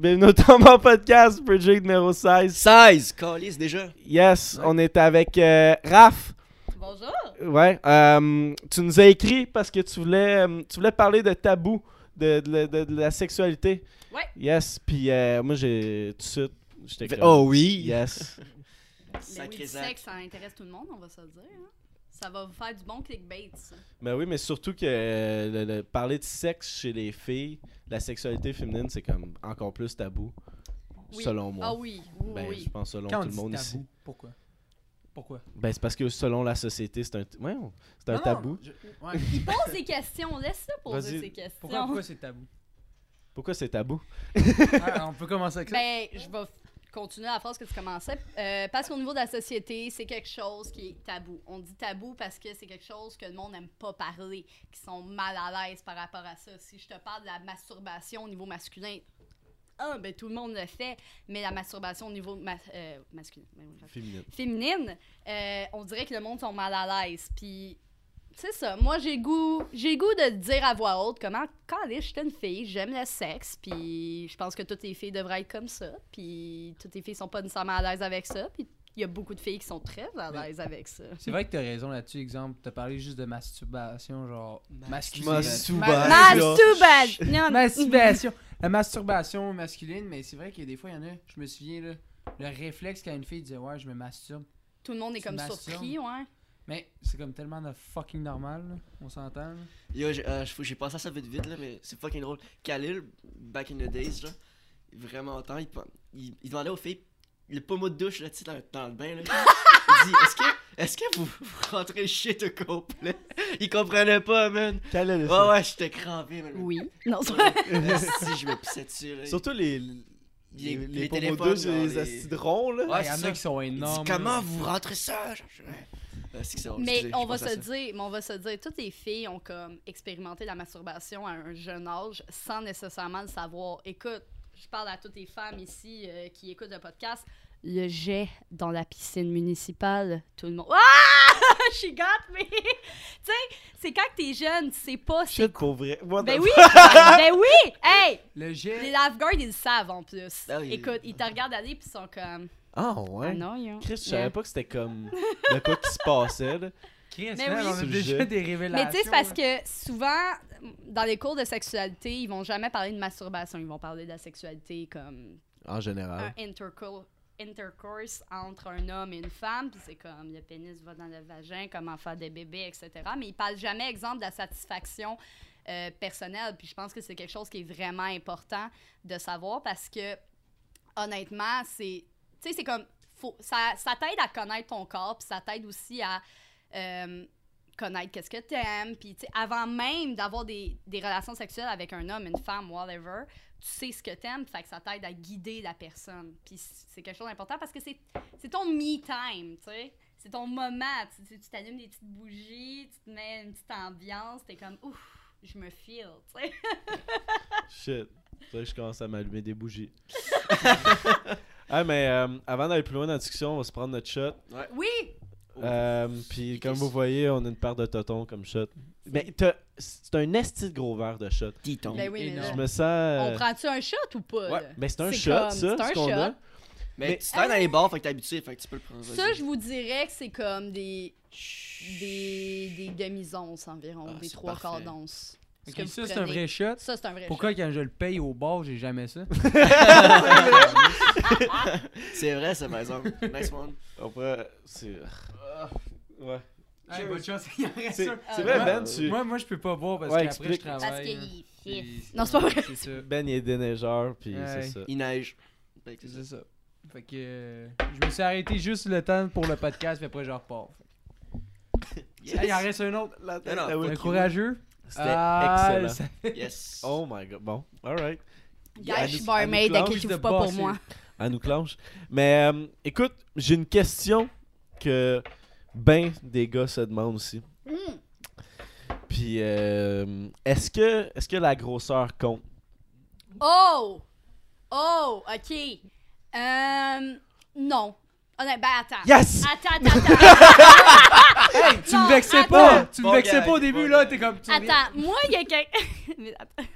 Bienvenue au Podcast, project numéro 16. 16! Calice déjà! Yes, Ouais. on est avec euh, Raph. Bonjour. Ouais, euh, tu nous as écrit parce que tu voulais, euh, tu voulais parler de tabou, de, de- de- de la sexualité. Ouais. Yes, puis euh, moi j'ai tout de suite, j'étais comme, Oh oui! yes. Zach. sexe, ça intéresse tout le monde, on va se le dire. hein. Ça va vous faire du bon clickbait, ça. Ben oui, mais surtout que euh, le- le- parler de sexe chez les filles, la sexualité féminine, c'est comme encore plus tabou, Oui. selon moi. Ah oui, oui, Ben, oui. je pense selon Quand tout le monde tabou, ici. Pourquoi? Pourquoi? Ben c'est parce que selon la société, c'est un, ouais, c'est un Non, tabou. je- ouais. Il pose des questions, laisse-le poser ses questions. Pourquoi, pourquoi c'est tabou? Pourquoi c'est tabou? Ah, on peut commencer avec ça. Ben, je vais continuer la phrase que tu commençais. Euh, parce qu'au niveau de la société, c'est quelque chose qui est tabou. On dit tabou parce que c'est quelque chose que le monde n'aime pas parler, qui sont mal à l'aise par rapport à ça. Si je te parle de la masturbation au niveau masculin, ah, ben tout le monde le fait, mais la masturbation au niveau ma- euh, masculin, ben Féminine. féminine, euh, on dirait que le monde sont mal à l'aise. Puis, c'est ça. Moi, j'ai goût, j'ai goût de dire à voix haute comment, quand je suis une fille, j'aime le sexe, puis je pense que toutes les filles devraient être comme ça. Puis, toutes les filles sont pas nécessairement à l'aise avec ça. Puis, il y a beaucoup de filles qui sont très à l'aise avec ça. C'est vrai que t'as raison là-dessus. Exemple, t'as parlé juste de masturbation, genre masculine. Masturbation. Masturbation! Masturbation. La masturbation masculine, mais c'est vrai qu'il y a des fois, il y en a, je me souviens, là, le réflexe quand une fille disait Ouais, je me masturbe. Tout le monde est Tu comme surpris, ouais. Mais c'est comme tellement de fucking normal, là. on s'entend. Yo, j'ai euh, j'ai pensé à ça vite vite là, mais c'est fucking drôle. Khalil, back in the days, là, vraiment longtemps, il, il, il demandait aux filles, le pommeau de douche, là, tu sais, dans, dans le bain, là. Il dit, est-ce que, est-ce que vous, vous rentrez le shit au complet? Il comprenait pas, man. Est le Ouais, ouais, j'étais crampé, man. Oui. Non, c'est si je me pissais dessus, là. Surtout les Les- les, les, et genre, les là. Ouais, il y en a qui sont Il dit, énormes. comment vous rentrez ça? Genre, je- Drôle, Mais on je va se dire, mais on va se dire, toutes les filles ont comme expérimenté la masturbation à un jeune âge sans nécessairement le savoir. Écoute, je parle à toutes les femmes ici euh, qui écoutent le podcast. Le jet dans la piscine municipale, tout le monde. Ah! She got me! tu sais, c'est quand que t'es jeune, tu sais pas Shit pour vrai. What Ben the oui! ben oui! Hey! Le Les jet. lifeguards, ils le savent en plus. Ah oui. Écoute, ils te regardent aller puis ils sont comme. Ah Ah ouais. non, yo. Chris, je Yeah. savais pas que c'était comme de quoi qui se passait là. Chris, Mais man, oui. on a déjà des révélations. Mais tu sais, c'est parce là. que souvent, dans les cours de sexualité, ils vont jamais parler de masturbation. Ils vont parler de la sexualité comme En général. un interco- intercourse entre un homme et une femme. Puis c'est comme le pénis va dans le vagin, comment faire des bébés, etc. Mais ils parlent jamais, exemple, de la satisfaction euh, personnelle. Puis je pense que c'est quelque chose qui est vraiment important de savoir parce que, honnêtement, c'est. Tu sais, c'est comme. Faut, ça ça t'aide à connaître ton corps, puis ça t'aide aussi à. euh, connaître qu'est-ce que t'aimes, puis tu sais, avant même d'avoir des, des relations sexuelles avec un homme, une femme, whatever, tu sais ce que t'aimes, fait que ça t'aide à guider la personne. Puis c'est quelque chose d'important parce que c'est c'est ton me time, tu sais. C'est ton moment. Tu t'allumes des petites bougies, tu te mets une petite ambiance, t'es comme ouf, je me feel, tu sais. Shit. Que je commence à m'allumer des bougies. ah mais euh, avant d'aller plus loin dans la discussion, on va se prendre notre shot. Oui! Euh, puis comme vous voyez, on a une paire de totons comme shot. Mais t'as- c'est un esti de gros verre de shot. Titon. Ben oui, mais Je me sens. euh, on prend-tu un shot ou pas? Ouais. là? Ben c'est un C'est shot, comme- ça, c'est un ce qu'on a. shot. Mais, Mais- tu dans les bars, fait que t'es habitué, fait que tu peux le prendre. Ça, vas-y. je vous dirais que c'est comme des, des, des demi-onces environ, Ah, des c'est trois quarts parfait. d'once. Ça, c'est un vrai shot. Ça, c'est un vrai Pourquoi shot. quand je le paye au bar, j'ai jamais ça? C'est vrai, ça, par exemple. Nice one. Après, c'est. Ouais. Hey, bonne chance, il en reste C'est vrai, Ben, tu. Moi, moi, je peux pas boire parce Ouais, qu'après, je explique. Parce travaille. qu'il est fif. Non, c'est pas vrai. C'est ça. Ben, il est déneigeur, puis Ouais. c'est ça. Il neige. C'est ça. Fait que euh, je me suis arrêté juste le temps pour le podcast, puis après je repars. Yes. Hey, il en reste un autre. La tête you. courageux? C'était Ah, excellent. Yes. Oh my god. Bon, alright. Elle je suis nous- barmaid, elle inquiétez-vous pas pour moi. À nous clenche. Mais euh, écoute, j'ai une question que ben des gars se demandent aussi. Hmm. Puis euh, est-ce que est-ce que la grosseur compte? Oh! Oh, ok. Euh, non. Oh, non, ben attends. Yes! Attends, attends, attends. Hey, tu Non, me vexais attends. pas! Tu me vexais pas au début, bon là, t'es comme. tu attends, moi, il y a quelqu'un. Mais attends.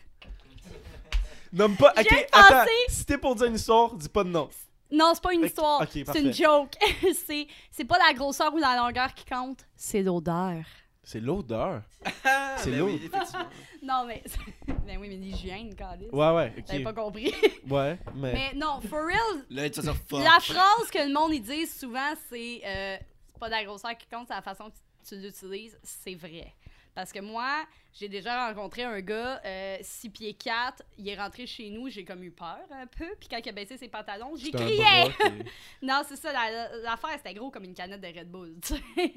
Nomme pas. Ok, attends. Si t'es pour dire une histoire, dis pas de nom. Non, c'est pas une Ok, histoire. ok, c'est une joke. c'est, c'est pas la grosseur ou la longueur qui compte, c'est l'odeur. C'est l'odeur. Ah, C'est ben oui, effectivement. Non, mais. ben oui, mais l'hygiène, Calice. Ouais, ouais, T'avais pas compris. Ouais, mais. mais non, for real, Là, tu vas dire fuck. la phrase que le monde ils disent souvent, c'est euh, c'est pas la grosseur qui compte, c'est la façon que tu l'utilises. C'est vrai. Parce que moi, j'ai déjà rencontré un gars, 6 pieds 4, il est rentré chez nous, j'ai comme eu peur un peu. Puis quand il a baissé ses pantalons, j'ai crié! Non, c'est ça, la- l'affaire, c'était gros comme une canette de Red Bull, tu sais.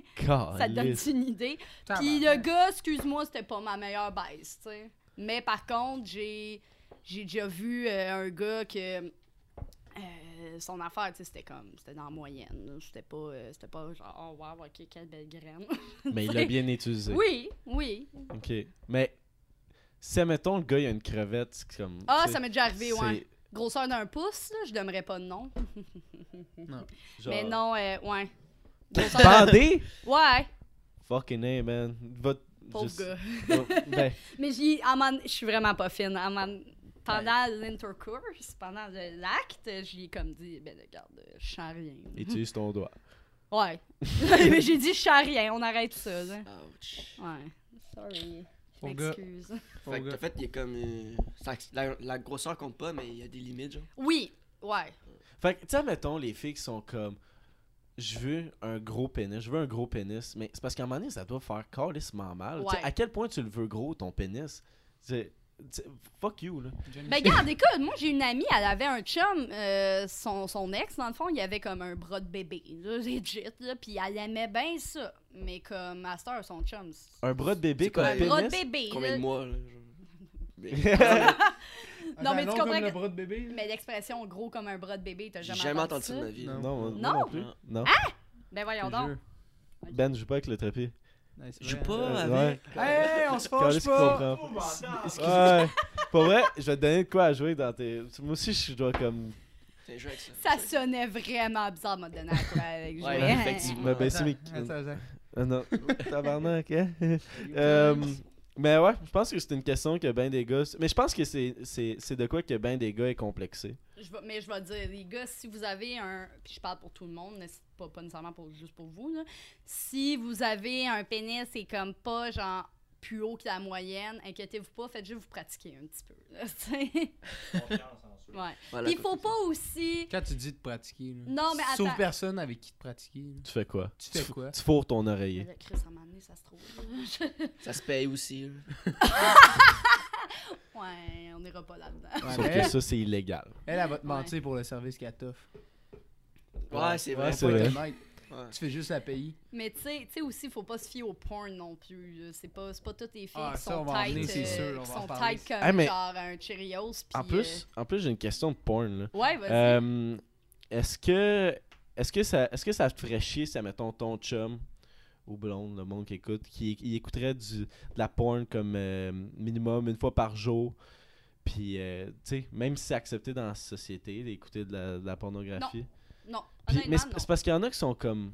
Ça te donne une idée. Puis le gars, excuse-moi, c'était pas ma meilleure baisse, tu sais. Mais par contre, j'ai j'ai déjà vu euh, un gars que euh, son affaire, tu sais, c'était comme c'était dans la moyenne. C'était pas euh, c'était pas genre oh wow, OK, quelle belle graine. Mais il l'a bien utilisé. oui, oui. Ok. Mais. Si, mettons, le gars, il a une crevette, c'est comme. Ah, ça m'est déjà arrivé, ouais. Grosseur d'un pouce, là, je donnerais pas de nom. genre- Mais non, euh, ouais. Grosseur- Bandé? ouais, Fucking A, man. Va- pauvre juste- gars. ben, Mais je suis vraiment pas fine. À pendant l'intercourse, pendant l'acte, j'y ai comme dit, ben regarde, je sens rien. utilise ton doigt. Ouais. Mais j'ai dit, je sens rien, on arrête tout ça. là. Ouch. Ouais. Sorry. Mon gars. Excuse. Fait que, en fait, il y a comme. euh, ça- la, la grosseur compte pas, mais il y a des limites, genre. Oui, ouais. Fait que, tu sais, mettons, les filles qui sont comme. Je veux un gros pénis, je veux un gros pénis, mais c'est parce qu'à un moment donné, ça doit faire calissement mal. Tu sais, Ouais. À quel point tu le veux gros, ton pénis? C'est- tu sais, Fuck you, là. Ben, regarde, écoute, moi, j'ai une amie, elle avait un chum, euh, son, son ex, dans le fond, il avait comme un bras de bébé, là, legit, là, puis elle aimait bien ça. Mais comme Master, son chum, Un bras de bébé comme quoi, un bras de bébé. Combien là. de mois, là? Non, mais tu comprends comme que- le bras de bébé. là? Mais l'expression gros comme un bras de bébé, t'as J'ai jamais, jamais entendu ça de ma vie. Non, Non? non plus. Non. Non. Ben voyons donc. Ben, je joue pas avec le trépied. C'est Je joue pas avec. Hey, on se fâche pas. comprend. Ouais. Pour vrai, je vais te donner de quoi à jouer dans tes. Moi aussi, je dois comme. Ça. Ça sonnait vraiment bizarre, m'a donné à quoi avec Ouais, jouer. effectivement. Me baisser mes. Ah non. Tabarnak, hein? Euh, mais ouais, je pense que c'est une question que ben des gars. Mais je pense que c'est, c'est, c'est de quoi que ben des gars est complexé. Je vais- mais je vais dire, les gars, si vous avez un. Puis je parle pour tout le monde, mais c'est pas, pas nécessairement pour, juste pour vous. Là. Si vous avez un pénis et comme pas genre plus haut que la moyenne, inquiétez-vous pas, faites juste vous pratiquer un petit peu. là, ouais. Voilà, Puis il faut pas aussi. Quand tu dis de pratiquer, là. Non, mais Sauf attends. personne avec qui te pratiquer. là. Tu fais quoi? Tu fais quoi? Tu fourres ton oreiller. Là, Chris, à un moment donné, ça se trouve. Ça se paye aussi. là. ouais, on n'ira pas là-dedans. Ouais, Sauf mais que ça, c'est illégal. Elle, elle va te Ouais. mentir pour le service qu'elle t'offre. Ouais, c'est vrai. Ouais, c'est Faut vrai. être honnête. Ouais. Tu fais juste la payer. Mais tu sais, tu sais aussi, faut pas se fier au porn non plus. C'est pas, c'est pas toutes les filles Ah, qui ça, sont tight, euh, sûr, qui sont tight comme Ah, mais- genre un Cheerios. En plus, en plus j'ai une question de porn. Là. euh, Ouais, vas-y. Euh, est-ce que est-ce que ça est-ce que ça te ferait chier si mettons ton chum ou blonde le monde qui écoute qui il écouterait du de la porn comme euh, minimum une fois par jour puis euh, tu sais même si c'est accepté dans la société d'écouter de la, de la pornographie? non, Puis- honnêtement, mais c'est non. c'est parce qu'il y en a qui sont comme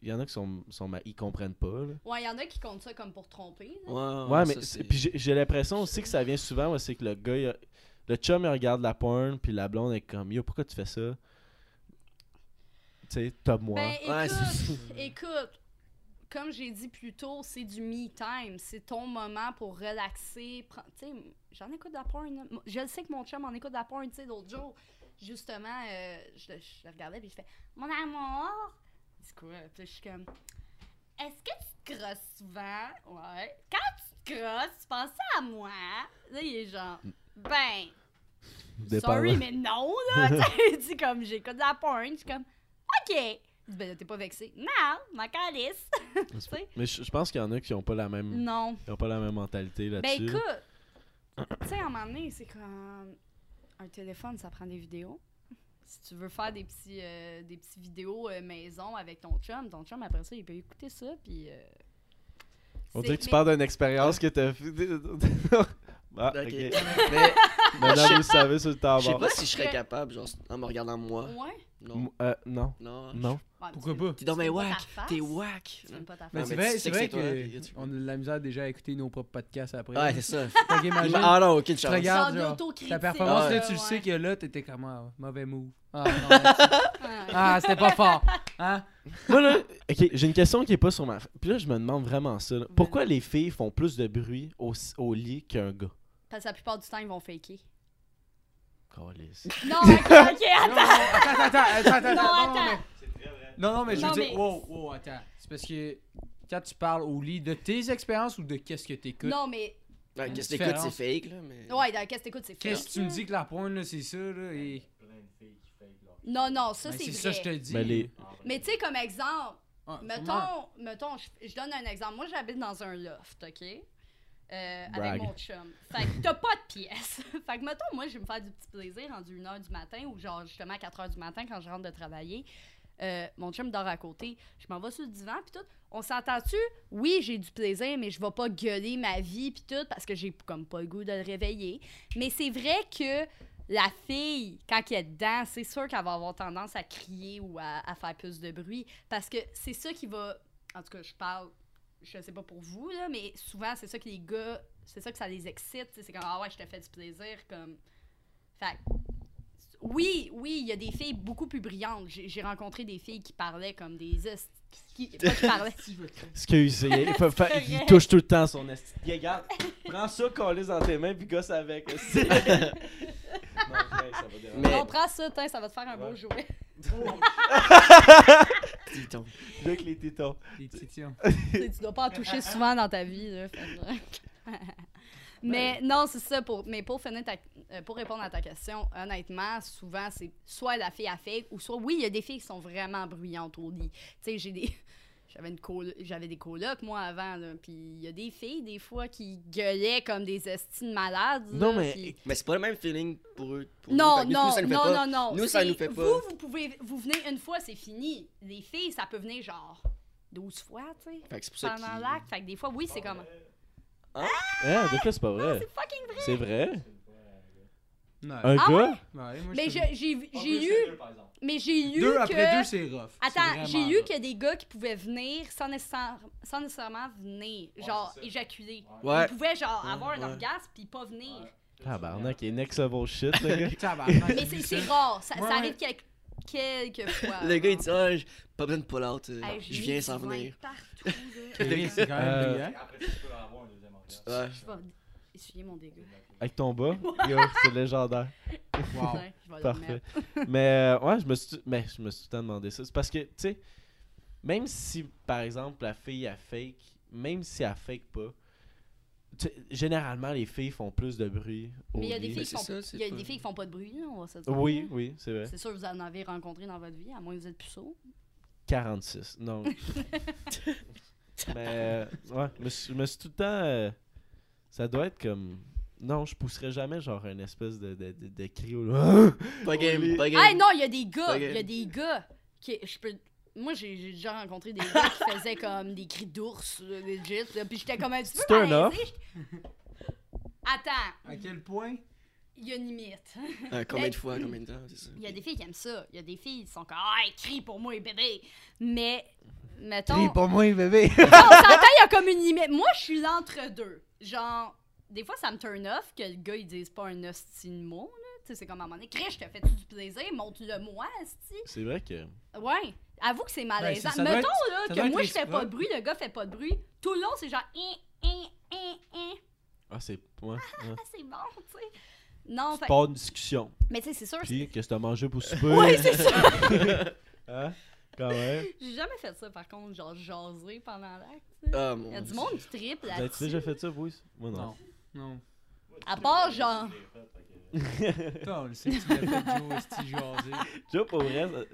il y en a qui sont, sont ma- ils comprennent pas là. Ouais, il y en a qui comptent ça comme pour tromper. là. Ouais, Ouais, mais puis j'ai l'impression aussi que ça vient souvent, ouais, c'est que le gars, il a- le chum, il regarde la porn, puis la blonde est comme, yo, pourquoi tu fais ça? Tu sais, top moi. Ben, Ouais, écoute, c'est- écoute, comme j'ai dit plus tôt, c'est du me time. C'est ton moment pour relaxer. Prends- Tu sais, j'en écoute de la porn. Je le sais que mon chum en écoute de la porn. Tu sais, l'autre jour, justement, euh, je, je le regardais puis je fais Mon amour! C'est quoi? Puis je suis comme Est-ce que tu te crosses souvent? Ouais. Quand tu te crosses, tu penses à moi? Là, il est genre Ben. Dépendant. Sorry, mais non, là. Tu sais, comme j'écoute la porn. Je suis comme, OK. Ben, t'es pas vexé. Non, ma calice. Mais je, je pense qu'il y en a qui ont pas la même, Non. qui ont pas la même mentalité Ben, là-dessus. écoute, tu sais, à un moment donné, c'est comme un téléphone, ça prend des vidéos. Si tu veux faire des petits, euh, des petits vidéos euh, maison avec ton chum, ton chum, après ça, il peut écouter ça, puis. euh, On dirait que tu mais- parles d'une expérience que t'as fait. ah, Ok. ok. Mais Maintenant, vous savez sur le temps Je sais pas si je serais capable, genre, en me regardant moi. Ouais. Non. Euh, non, Non. non. Ouais, Pourquoi tu- pas? T'es dans mes whack. T'es whack. Mais Ouais, c'est vrai, c'est vrai c'est toi, que tu- on a de la misère déjà à écouter nos propres podcasts après. Ouais, c'est ça. Ah non, aucune tu chance. regardes, Genre ta performance, ouais. là, tu le ouais. sais que là, t'étais comme, ah, mauvais move. Ah, non, ah c'était pas fort. Hein? Moi, là, ok, j'ai une question qui est pas sur ma. Puis là, je me demande vraiment ça. là. Pourquoi les filles font plus de bruit au, au lit qu'un gars? Parce que la plupart du temps, ils vont faker. Non, ok, ok, Non, attends. attends, attends, attends, attends, Non, attends. mais- Non, non, mais je Non, veux dire, mais- wow, wow, attends. C'est parce que quand tu parles au lit, de tes expériences ou de qu'est-ce que t'écoutes? Non, mais. Ouais, qu'est-ce que t'écoutes, c'est fake, là, mais. Ouais, dans qu'est-ce que t'écoutes, c'est fake. Qu'est-ce que tu me dis que la pointe, là, c'est ça, là, et... Non, non, ça, Ben, c'est c'est vrai. ça, je te dis. Ben, les- Mais tu sais, comme exemple, Ah, mettons, mettons je, je donne un exemple. Moi, j'habite dans un loft, OK? Euh, avec mon chum. Fait que t'as pas de pièce. fait que, mettons, moi, je vais me faire du petit plaisir rendu 1h du matin ou genre justement à 4h du matin quand je rentre de travailler. Euh, mon chum dort à côté. Je m'en vais sur le divan, puis tout. On s'entend-tu? Oui, j'ai du plaisir, mais je vais pas gueuler ma vie, puis tout, parce que j'ai comme pas le goût de le réveiller. Mais c'est vrai que la fille, quand elle est dedans, c'est sûr qu'elle va avoir tendance à crier ou à, à faire plus de bruit. Parce que c'est ça qui va. En tout cas, je parle. Je sais pas pour vous, là, mais souvent, c'est ça que les gars. C'est ça que ça les excite. C'est comme, ah ouais, je te fais du plaisir. Comme. Fait oui, oui, il y a des filles beaucoup plus brillantes. J'ai rencontré des filles qui parlaient comme des. Qui, pas qui parlaient. Excuse, il, faut touche tout le temps son esti. Regarde, prends ça, colle dans tes mains, puis gosse avec. non, ça va déranger. Mais- On prend ça, tiens, ça va te faire un beau jouet. Dis-donc. Avec les tétons. Les titillons. Tu dois pas en toucher souvent dans ta vie. Là, mais non, c'est ça. Pour, mais pour, finir ta- euh, pour répondre à ta question, honnêtement, souvent, c'est soit la fille à fake ou soit, oui, il y a des filles qui sont vraiment bruyantes au lit. Tu sais, j'ai des. J'avais, une colo- j'avais des colocs, moi, avant, là, puis il y a des filles, des fois, qui gueulaient comme des estimes malades. Non, là, mais- Mais c'est pas le même feeling pour eux. pour nous. Non, nous, non, ça nous fait non, pas. non, non. Nous, ça nous fait pas. Vous, vous pouvez, vous venez une fois, c'est fini. Les filles, ça peut venir genre 12 fois, tu sais, Fait que c'est pour ça pendant l'acte. Fait que des fois, oui, c'est comme. Ah, des fois, c'est pas vrai. C'est fucking vrai. C'est vrai. Ouais. Un Ah gars? Ouais, moi, Mais j'ai j'ai lu, mais j'ai lu Deux que. après deux, c'est rough. Attends, j'ai lu qu'il y a des gars qui pouvaient venir sans, nécessaire- sans nécessairement venir, genre éjaculer. Ouais. Ils pouvaient genre Ouais, avoir un orgasme puis pas venir. Tabarnak, il est next level shit, le gars. Tabarnak, Mais c'est rare, ça, Ouais, ça ouais. arrive quelques, quelques fois. Le gars, il dit, ah, j'ai pas besoin de pull-out. euh, Hey, je j'ai viens sans venir. partout, là. Chris, c'est quand même Euh, brillant. Ouais. Je vais essuyer mon dégât. Avec ton bas, yo, c'est légendaire. Wow. Ouais, je vais le Parfait. Mais euh, ouais, je me suis, mais je me suis tout le temps demandé ça. C'est parce que, tu sais, même si, par exemple, la fille a fake, même si elle fake pas, tu sais, généralement, les filles font plus de bruit. Au Mais il y a des filles qui font, ça, c'est il y a pas- des filles qui font pas de bruit, on va se dire. Oui, oui, c'est vrai. C'est sûr que vous en avez rencontré dans votre vie, à moins que vous êtes plus sourd. 46. Non. mais, euh, ouais, je me suis, je me suis tout le temps. euh, ça doit être comme. Non, je pousserais jamais, genre, une espèce de, de, de, de cri au. Pas game, pas game. Ah non, il y a des gars, il y a des gars qui je peux moi j'ai déjà rencontré des gars qui faisaient comme des cris d'ours legit puis j'étais comme un petit peu malaisée, Attends, À quel point? il y a une limite. Euh, combien de fois, combien de temps, c'est ça? Il y a des filles qui aiment ça, il y a des filles qui sont comme ah, crie pour moi bébé. Mais mettons Crie pour moi, bébé! on s'entend, il y a comme une limite. Moi, je suis l'entre-deux. Genre, des fois, ça me turn off que le gars, il dise pas un hostie de mot, là. Tu sais, c'est comme à un moment donné, Chris, je te fais du plaisir, montre-le moi, esti. C'est vrai que. Ouais. Avoue que c'est malaisant. Ben, ça doit Mettons, être- là, que moi, je fais pas de bruit, le gars fait pas de bruit. Tout le long, c'est genre, hein, hein, hein, hein. Ah, c'est. Ouais. ouais. Ah, c'est bon, tu sais. Non, fait... Pas une discussion. Mais tu sais, c'est sûr. Puis, qu'est-ce que t'as mangé pour souper? Ouais, c'est ça. Hein? Quand même. J'ai jamais fait ça, par contre, genre, jaser pendant l'acte. Ah, Il y a du monde qui triple là-dessus. déjà fait ça, vous? Moi, non. Non. Non. À part, genre. On le sait, tu l'as fait Joe Esti. Tu vois, pour vrai, ça-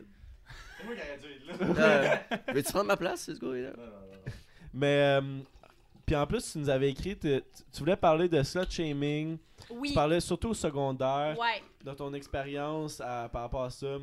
C'est moi qui aurais dû être là. Euh, Veux-tu prendre ma place, ce gars-là? Non, non, non, non. Mais, euh, puis en plus, tu nous avais écrit, tu, tu voulais parler de slut shaming. Oui. Tu parlais surtout au secondaire, Ouais. de ton expérience à- par rapport à ça.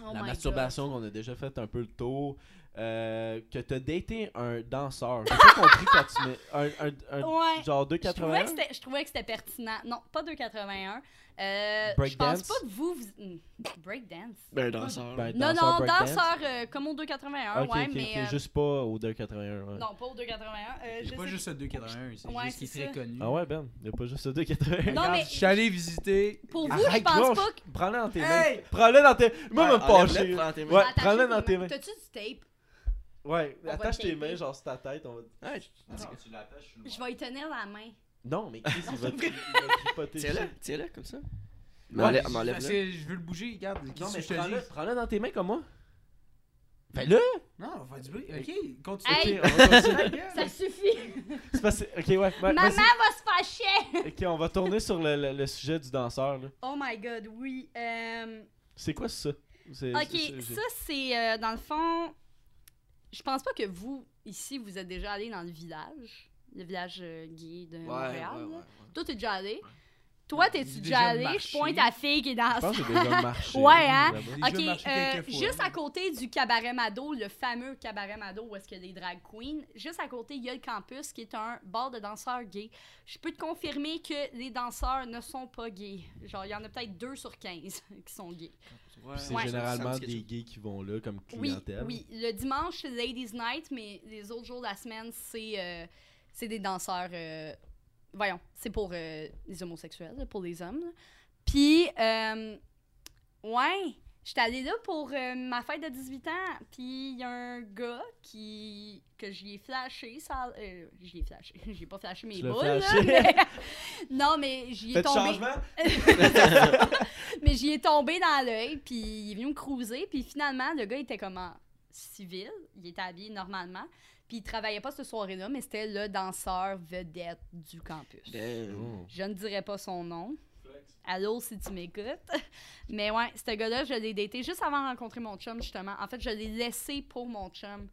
Oh la my masturbation qu'on a déjà fait un peu le tour. Euh, que t'as daté un danseur. J'ai pas compris quand tu mets un, un, un- Ouais. genre Je trouvais, que 2,81. c'était- je trouvais que c'était pertinent. Non, pas 2,81. Euh, je Breakdance? pense pas que vous. vous... Hmm, Breakdance. Ben, danseur. Ben, Non, danseur non, breakdance? danseur euh, comme au 2,81, Ok, ouais, ok, mais. ok, euh, juste pas au 2,81. ouais. Non, pas au 2,81. Euh, Il je y a pas sais- juste le 281, c'est Ouais, juste qu'il est très ça. connu. Ah ouais, Ben, y a pas juste le 2,81. Non, mais- Je suis allé visiter. Pour vous, je Arrête, pense gauche. pas que. Prends-le dans tes Hey! mains. Prends-le dans tes. Moi, me pas enlève-le, prends dans tes mains. Ouais, Attache prends-le dans tes mains. T'as-tu du tape? Ouais, va attache tes mains, genre sur ta tête. On va... Ouais, Non, tu l'attaches le Je vais y tenir la main. Non, mais Chris, il va, il va tripoter. tiens-le, tiens-le, comme ça. Ouais, M'enlève- parce M'enlève-le. que je veux le bouger, regarde. Non, Qu'est-ce mais que je te prends-le dis? prends-le dans tes mains comme moi. Fais-le! Non, on va faire du bruit. Ok, continue. Hey! Ok, on va continuer. Ça suffit! C'est parce que- Ok, ouais. ouais, Maman vas-y. va se fâcher! Ok, on va tourner sur le, le- le sujet du danseur. là. Oh my god, oui. Euh, C'est quoi ça? C'est- ok, c'est- ça c'est euh, dans le fond. Je pense pas que vous, ici, vous êtes déjà allé dans le village. Le village euh, gay de Ouais, Montréal. ouais, ouais. Toi, t'es déjà allé? Toi, t'es-tu déjà allé? Je pointe à fille qui est dans Je pense que j'ai déjà marché. Ouais, hein? Ok, euh, juste à côté du cabaret Mado, le fameux cabaret Mado où est-ce qu'il y a des drag queens, juste à côté, il y a le campus qui est un bar de danseurs gays. Je peux te confirmer que les danseurs ne sont pas gays. Genre, il y en a peut-être 2 sur 15 qui sont gays. Ouais, C'est Ouais. généralement des gays qui vont là comme Oui, clientèle. oui. Le dimanche, c'est Ladies Night, mais les autres jours de la semaine, c'est euh, c'est des danseurs. euh, voyons, c'est pour euh, les homosexuels, pour les hommes. là. Puis, euh, ouais, j'étais allée là pour euh, ma fête de 18 ans. Puis, il y a un gars qui que j'y ai flashé. Ça, euh, j'y ai flashé. J'ai pas flashé mes Tu l'as boules. là, flashé. mais- non, mais j'y ai Faites tombé. changement? Mais j'y ai tombé dans l'œil, puis il est venu me cruiser, puis finalement, le gars était comme en civil, il était habillé normalement, puis il travaillait pas cette soirée-là, mais c'était le danseur vedette du campus. Damn. Oh. Je ne dirais pas son nom. Allô, si tu m'écoutes. Mais ouais, ce gars-là, je l'ai daté juste avant de rencontrer mon chum, justement. En fait, je l'ai laissé pour mon chum.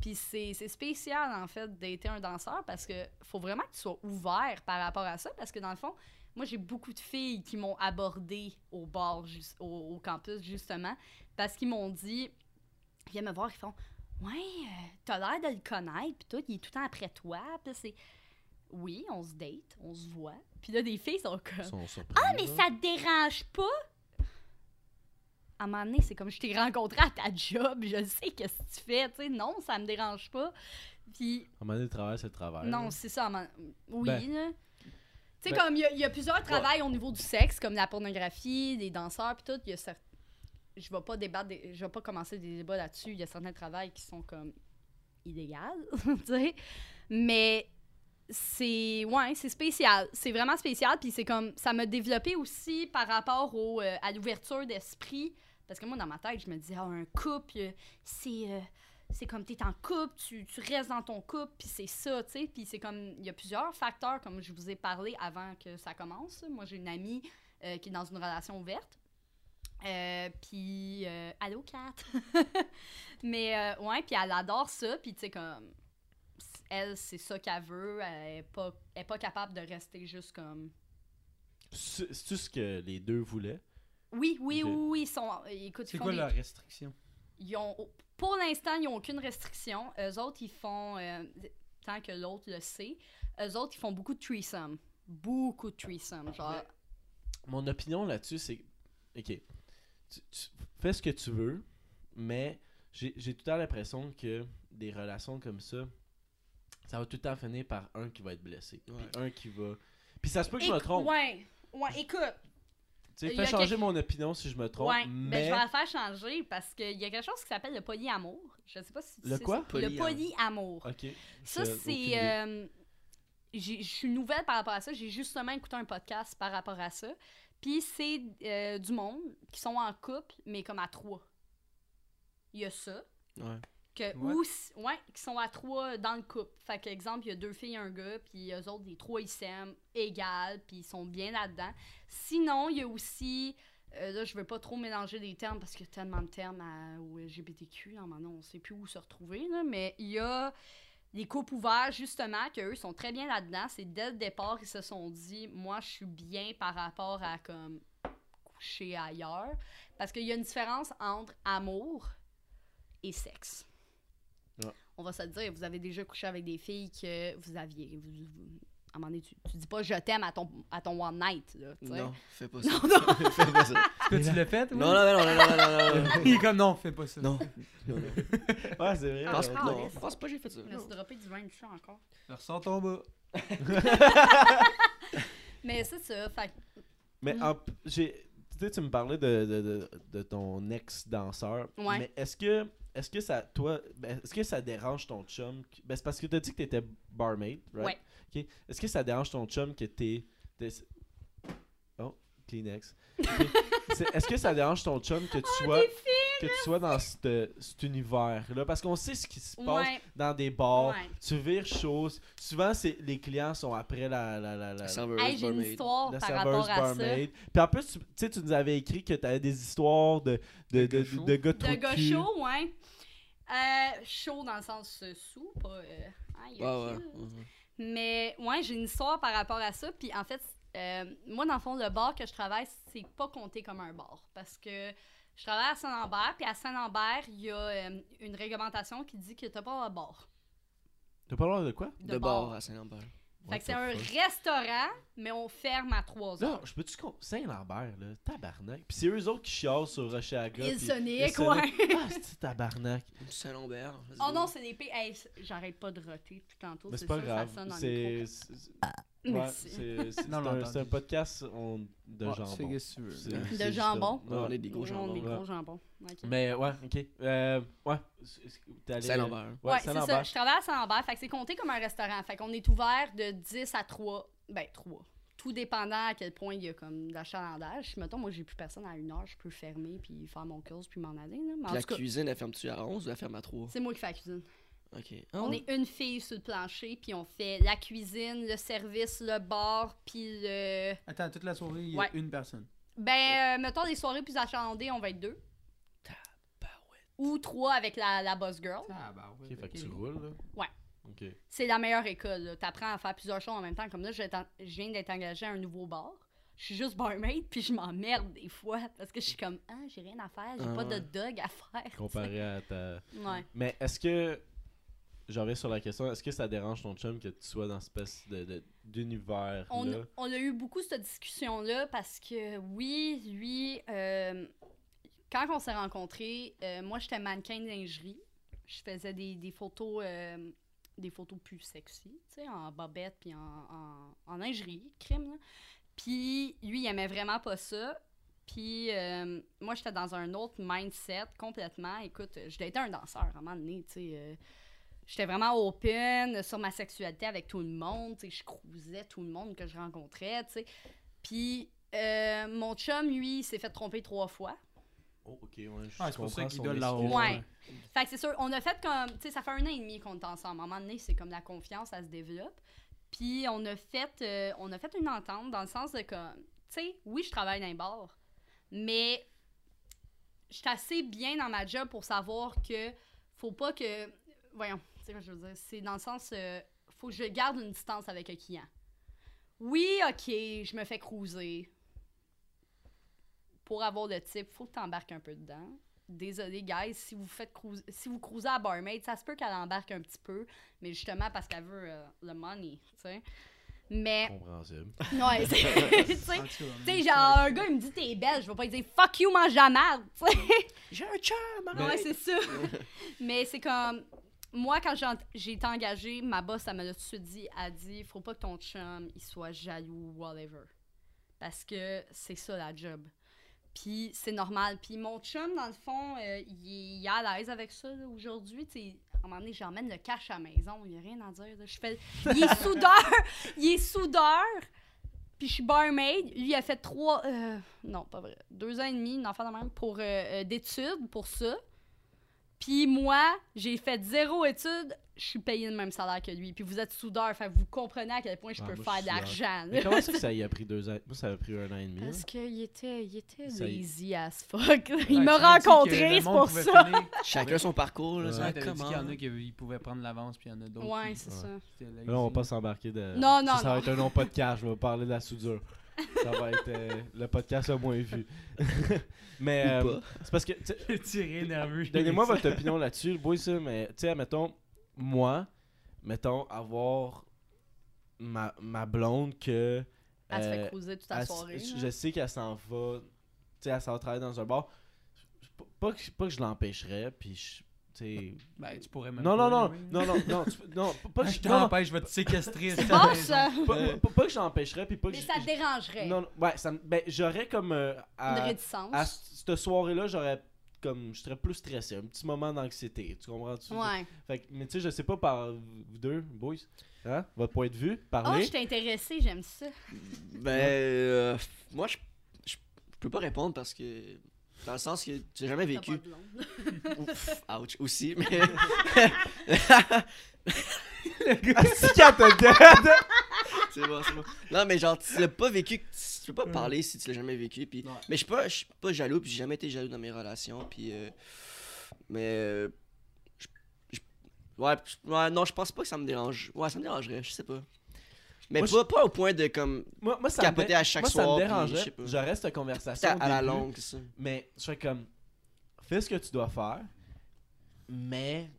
Puis c'est c'est spécial, en fait, dater un danseur parce que faut vraiment que tu sois ouvert par rapport à ça. Parce que dans le fond, moi, j'ai beaucoup de filles qui m'ont abordé au bar, au, au campus, justement, parce qu'ils m'ont dit, viennent me voir, ils font Ouais, euh, t'as l'air de le connaître, puis tout, il est tout le temps après toi. Puis c'est Oui, on se date, on se voit. Puis là, des filles sont comme sont ah, mais ça te dérange pas? À un moment donné, c'est comme je t'ai rencontré à ta job, je sais qu'est-ce que tu fais, tu sais. Non, ça me dérange pas. Puis, À un moment donné, le travail, c'est le travail. non, c'est ça. à un moment- Oui, Ben. là. Tu sais, Ben. comme il y, a- il y a plusieurs travails au niveau du sexe, comme la pornographie, les danseurs, puis tout. Il y a cer- Je vais pas débattre, je vais pas commencer des débats là-dessus. Il y a certains travails qui sont comme illégaux, tu sais. Mais c'est ouais, c'est spécial. C'est vraiment spécial. Puis c'est comme ça m'a développé aussi par rapport au, euh, à l'ouverture d'esprit. Parce que moi, dans ma tête, je me disais, ah, un couple, c'est. euh, c'est comme t'es en couple, tu, tu restes dans ton couple, puis c'est ça, tu sais. Puis c'est comme, il y a plusieurs facteurs, comme je vous ai parlé avant que ça commence. Moi, j'ai une amie euh, qui est dans une relation ouverte. Euh, puis, euh, allô, Kat? Mais, euh, ouais, puis elle adore ça, puis tu sais, comme, elle, c'est ça qu'elle veut, elle est pas, elle est pas capable de rester juste comme... C'est- C'est-tu ce que les deux voulaient? Oui, oui, oui, oui, ils sont... Écoute, C'est quoi des- la restriction? ils ont, pour l'instant, ils n'ont aucune restriction. Eux autres, ils font, euh, tant que l'autre le sait, eux autres, ils font beaucoup de threesome. Beaucoup de threesome. Genre, Mon opinion là-dessus, c'est. Ok. Tu, tu fais ce que tu veux, mais j'ai j'ai tout le temps l'impression que des relations comme ça, ça va tout le temps finir par un qui va être blessé. Puis un qui va. Puis ça se peut que je me trompe. Ouais, ouais, écoute. Tu sais, fais changer quelque- mon opinion si je me trompe. ouais, ben, mais je vais la faire changer parce qu'il y a quelque chose qui s'appelle le polyamour. Je sais pas si tu Le sais quoi? ça. Le Polyamour. Ok. Ça, c'est. euh, j'ai- Je suis nouvelle par rapport à ça. J'ai justement écouté un podcast par rapport à ça. Puis c'est euh, du monde qui sont en couple, mais comme à trois. Il y a ça. Ouais. Que, ou, si- ouais, qui sont à trois dans le couple. Fait que, exemple, il y a deux filles et un gars, puis eux autres, les trois, ils s'aiment égal, puis ils sont bien là-dedans. Sinon, il y a aussi. euh, là, je veux pas trop mélanger les termes parce qu'il y a tellement de termes à, au LGBTQ. Là, maintenant, on sait plus où se retrouver. Là, mais il y a les couples ouverts, justement, qu'eux sont très bien là-dedans. C'est dès le départ, ils se sont dit Moi, je suis bien par rapport à comme coucher ailleurs. Parce qu'il y a une différence entre amour et sexe. Ouais. On va se dire, vous avez déjà couché avec des filles que vous aviez. vous- vous- à un moment donné, tu, tu dis pas je t'aime à ton, à ton one night. Là. Non, fais pas ça. Non, non. fais pas ça. Que tu l'as fait? oui? Non, non, non, non, non, non, non, non. Il est comme non, fais pas ça. Non. non. Ouais, c'est vrai. Ah, Pense, pense- non, pas que j'ai fait ça. Je me non. suis droppé du vin du chat encore. Ressors ton bas. Mais c'est ça. Fait Mais Mm. en j'ai tu sais, tu me parlais de, de, de, de ton ex-danseur. Ouais. Mais est-ce que est-ce que ça toi ben, est-ce que ça dérange ton chum ben, c'est parce que tu as dit que tu étais barmaid, right? Ouais. Est-ce que ça dérange ton chum que t'es Oh, Kleenex. Est-ce que ça dérange ton chum que tu sois que tu sois dans cette- cet univers là parce qu'on sait ce qui se passe Ouais. dans des bars, Ouais. tu vires chose. Souvent c'est les clients sont après la la la, la- Hey, j'ai une histoire la par rapport à ça. Puis en plus, tu tu sais, tu nous avais écrit que tu avais des histoires de, de, De de, gars de, chauds. de gars trop De gars cul. chaud, ouais. Euh, chaud dans le sens euh, sous, pas. Euh, aïe, Ouais, ouais. ok, là. Mais ouais, j'ai une histoire par rapport à ça. Puis en fait, euh, moi, dans le fond, le bar que je travaille, c'est pas compté comme un bar. Parce que je travaille à Saint-Lambert, puis à Saint-Lambert, il y a euh, une réglementation qui dit que t'as pas de bar. T'as pas le droit de quoi? De bord à Saint-Lambert. Fait que c'est un restaurant, mais on ferme à 3 Non, heures. je peux-tu. Saint-Lambert, là, tabarnak. Puis c'est eux autres qui chialent sur Rochelaga. Il puis- Sonic, Sonic. ouais. Ah, c'est tabarnak? Saint-Lambert. Oh non, c'est des. Hey, j'arrête pas de roter tout tantôt. Mais c'est pas grave. C'est. C'est- Ouais, Merci. c'est Non, non, un, podcast on- de Ouais, jambon. que tu veux. De jambon? ça. On est des gros jambons. est ouais. gros jambons. Ok. Mais ouais, ok. Euh, ouais. Saint-Lambert. Ouais, Ouais, c'est ça. Je travaille à Saint-Lambert. Fait que c'est compté comme un restaurant. Fait qu'on est ouvert de 10 à 3. Ben, 3. Tout dépendant à quel point il y a comme d'achalandage. Mettons, moi, j'ai plus personne à une heure. Je peux fermer puis faire mon course puis m'en aller. Là. Mais en Puis la tout cas, cuisine, elle ferme-tu à 11 ou elle ferme à 3 c'est moi qui fais la cuisine. Ok. On Ah, est une fille sur le plancher puis on fait la cuisine, le service, le bar puis le... Attends, toute la soirée, il y a Ouais. une personne. Ben, euh, mettons, des soirées plus achalandées, on va être deux. Tabarouette. Ou trois avec la, la boss girl. Ah, ouais. Ok, fait que tu roules, là. Ouais. Ok. c'est la meilleure école. là. T'apprends à faire plusieurs choses en même temps. Comme là, je je viens d'être engagée à un nouveau bar. Je suis juste barmaid, puis je m'emmerde des fois parce que je suis comme, ah, j'ai rien à faire, j'ai Ah pas de dog à faire. Comparé à ta. Ouais. Mais est-ce que. J'en reviens sur la question. Est-ce que ça dérange ton chum que tu sois dans cette espèce de- d'univers On, a eu beaucoup cette discussion-là parce que, oui, lui, euh, quand on s'est rencontrés, euh, moi, j'étais mannequin de lingerie. Je faisais des, des photos. euh, des photos plus sexy, tu sais, en bobette puis en, en, lingerie, crime, là. Puis lui, il aimait vraiment pas ça. Puis euh, moi, j'étais dans un autre mindset complètement. Écoute, je datais un danseur à un moment donné, tu sais. J'étais vraiment open sur ma sexualité avec tout le monde, tu sais. Je cruisais tout le monde que je rencontrais, tu sais. Puis euh, mon chum, lui, il s'est fait tromper trois fois. Oh, ok, ouais. je Ah, c'est pour ça qu'il l'avoir. Ouais. Fait que c'est sûr, on a fait comme. Tu sais, ça fait un an et demi qu'on est ensemble. À un moment donné, c'est comme la confiance, ça se développe. Puis on a fait, euh, on a fait une entente dans le sens de comme. Tu sais, oui, je travaille dans un bar, mais je suis assez bien dans ma job pour savoir que faut pas que. Voyons, tu sais quoi je veux dire. C'est dans le sens. euh, faut que je garde une distance avec un client. Oui, ok, je me fais cruiser. Pour avoir le type, faut que tu embarques un peu dedans. Désolé, guys, si vous faites cruise- si vous cruisez à barmaid, ça se peut qu'elle embarque un petit peu, mais justement parce qu'elle veut euh, le money, tu sais. Mais, Compréhensible. ouais, c'est- tu sais, genre, un gars, il me dit t'es belle, je vais pas lui dire fuck you, mange la merde, tu sais. J'ai un chum, Ouais, c'est ça. Mais c'est comme. Moi, quand j'ai été engagée, ma boss, elle me l'a tout de suite dit. Elle dit faut pas que ton chum il soit jaloux, whatever. Parce que c'est ça la job. Puis c'est normal. Puis mon chum, dans le fond, euh, il, est, à l'aise avec ça aujourd'hui. À un moment donné, j'emmène le cash à la maison. Il n'y a rien à dire. Je fais... Il est soudeur. il est soudeur. Puis je suis barmaid. Lui, il a fait trois. euh, non, pas vrai. Deux ans et demi, une enfant de même, pour euh, d'études pour ça. Puis moi, j'ai fait zéro études. Je suis payé le même salaire que lui. Puis vous êtes soudeur. Fait vous comprenez à quel point je Ah, peux moi, faire de l'argent. Mais comment ça que ça y a pris deux ans? Moi, ça a pris un an et demi. Parce qu'il était, il était Ça y- lazy as fuck. Ouais, Il m'a rencontré, c'est pour ça. finir. Chacun son parcours, là. Ouais. dit qu'il y en a qui pouvaient prendre l'avance, puis il y en a d'autres. Ouais, qui- c'est Ouais. ça. Là, on va lazy. pas s'embarquer de. Non, non, ça, ça va non. être un nom podcast. Je vais parler de la soudure. Ça va être euh, le podcast le moins vu. mais euh, c'est parce que, J'ai tiré nerveux. donnez-moi votre opinion là-dessus, le boy, ça, mais tu sais, mettons, moi, mettons, avoir ma, ma blonde que. Elle se euh, fait cruiser toute la elle- soirée. je, sais qu'elle s'en va, tu sais, elle s'en va travailler dans un bar. Pas que, pas que je l'empêcherais, puis je. Tu Ben, tu pourrais même Non, non, non, non, non, non, tu- non, pas que Ah, je t'empêche, je vais te séquestrer. Ça! pas, pas- que je l'empêcherais, puis pas que Mais je- ça te dérangerait. Non, non, ouais, ça ben, j'aurais comme. euh, Une à, réticence. à cette soirée-là, j'aurais comme. Je serais plus stressé, un petit moment d'anxiété. Tu comprends-tu? Ouais. Fait que, mais tu sais, je sais pas par vous deux, boys. Hein? Votre point de vue, Oh, parlez. je t'ai intéressé, j'aime ça. Ben, euh, moi, je, je, je peux pas répondre parce que. Dans le sens que j'ai jamais vécu. Ouf, ouch, aussi, mais. Ah, c'est bon, c'est bon. Non, mais genre, tu l'as pas vécu, tu peux pas parler si tu l'as jamais vécu. Puis... Mais je suis pas, je suis pas jaloux, puis j'ai jamais été jaloux dans mes relations. Puis. euh, Mais. euh, Ouais, ouais, non, je pense pas que ça me dérange. Ouais, ça me dérangerait, je sais pas. Mais Moi, pas, pas au point de comme. Moi, moi, ça me, Capoter dé- à chaque moi, ça soir, me dérangerait. pas. J'aurais cette conversation. À, la longue, ça. Mais je fais comme. Fais ce que tu dois faire. Mais.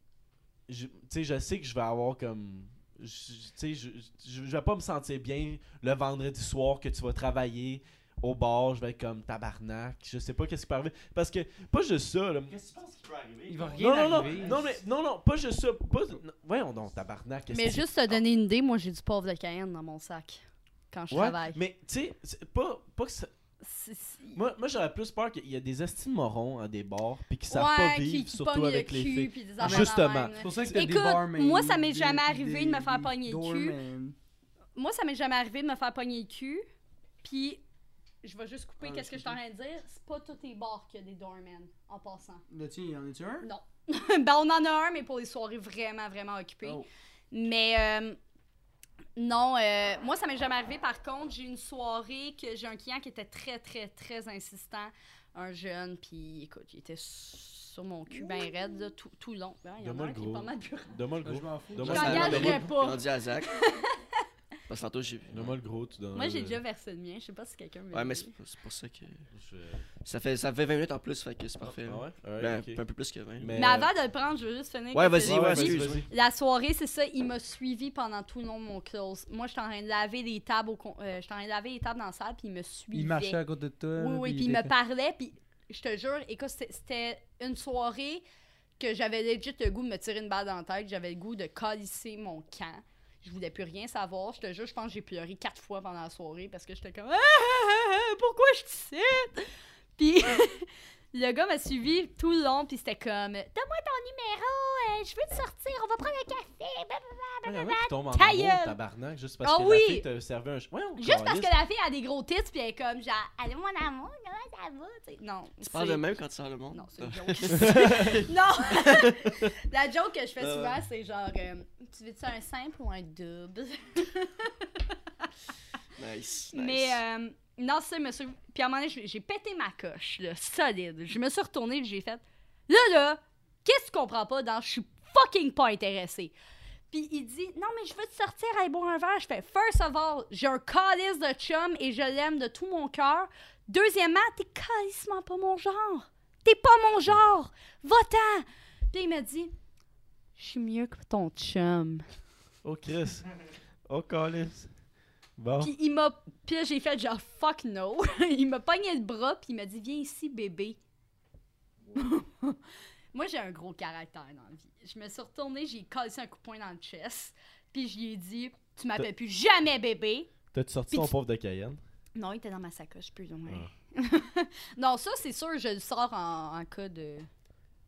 Tu sais, je sais que je vais avoir comme. je- Tu sais, je, je, je vais pas me sentir bien le vendredi soir que tu vas travailler au bar. Je vais être comme tabarnak. Je sais pas qu'est-ce qui peut arriver. Parce que, pas juste ça, là. Qu'est-ce que tu penses qui peut arriver? Il va Non, rien non, non, arriver. non, mais, non, non, pas juste ça. Pas, non, voyons donc, tabarnak. Mais que- juste te donner une idée, moi j'ai du pauvre de Cayenne dans mon sac quand je Ouais, travaille. mais tu sais, pas, pas que ça- Moi, moi j'aurais plus peur qu'il y a des estimes morons à des bars puis qui savent ouais, pas vivre, qui surtout avec le les cul, filles. puis des Justement. C'est pour ça que t'as des Écoute, barmaids, moi, ça m'est jamais arrivé de me faire pogner le cul. Moi, ça m'est jamais arrivé de me faire pogner le cul. Puis, je vais juste couper Ah, qu'est-ce que je suis en train de dire. C'est pas tous les bars qu'il y a des doormen, en passant. Là, tiens, y en a-tu un? Non. ben, on en a un, mais pour les soirées vraiment, vraiment occupées. Oh. Mais euh, non, euh, moi, ça m'est jamais arrivé. Par contre, j'ai une soirée que j'ai un client qui était très, très, très insistant. Un jeune, puis écoute, il était sur mon cul bien raide là, tout, tout le long. Ben, il y en a un le qui est gros. pas mal plus Donne-moi le Ah, je gros. m'en fous. Donne-moi Je le gros. Pas. rendu à Zach. Parce que tantôt, j'ai. Donne-moi le gros, tu donnes. Moi, j'ai déjà versé le mien. Je sais pas si quelqu'un veut. Ouais, mais c'est pour ça que. Je- Ça fait, ça fait 20 minutes en plus, fait que c'est parfait. Ah ouais? Alright, Ben, ok. un peu plus que 20. Mais- Mais avant de le prendre, je veux juste finir. Ouais, vas-y, ouais, excuse. vas-y. La soirée, c'est ça, il m'a suivi pendant tout le long de mon close. Moi, j'étais en train de laver les tables au con- euh, j'étais en train de laver les tables dans la salle, puis il me suivait. Il marchait à côté de toi. Oui, là, oui, puis il me parlait, puis je te jure, écoute, c'était- c'était une soirée que j'avais legit le goût de me tirer une balle dans la tête, j'avais le goût de calisser mon camp. Je voulais plus rien savoir. Je te jure, je pense que j'ai pleuré quatre fois pendant la soirée parce que j'étais comme Ah, pourquoi je cite? Puis le gars m'a suivi tout le long, puis c'était comme Donne-moi ton numéro, euh, je veux te sortir, on va prendre un café. blablabla. Il y en amour, tabarnak, juste parce Ah que oui. la fille te servait un... Juste parce que la fille a des gros tits, puis elle est comme genre Allô mon amour, comment ça va? Tu sais, non. Tu parles c'est- de même quand tu sors le monde? Non, c'est une joke. non! La joke que je fais Euh. souvent, c'est genre euh, Tu veux-tu un simple ou un double? Nice. nice. Mais euh, non, c'est monsieur. Puis à un moment donné, j'ai pété ma coche, là, solide. Je me suis retournée, j'ai fait Là, là, qu'est-ce que tu comprends pas dans Je suis fucking pas intéressée. Puis il dit Non, mais je veux te sortir, aller boire un verre. Je fais First of all, j'ai un calice de chum et je l'aime de tout mon cœur. Deuxièmement, t'es calissement pas mon genre. T'es pas mon genre. Va-t'en. Puis il m'a dit Je suis mieux que ton chum. Oh, Chris. Oh, câlisse. Bon. Puis il m'a. Puis là, j'ai fait genre fuck no. il m'a pogné le bras, puis il m'a dit Viens ici, bébé. Moi, j'ai un gros caractère dans la vie. Je me suis retournée, j'ai collé un coup de poing dans le chest, puis je lui ai dit Tu m'appelles plus jamais bébé. T'as-tu sorti ton tu- pauvre de Cayenne? Non, il était dans ma sacoche, plus ou moins. Ah. non, ça, c'est sûr, je le sors en, en cas de.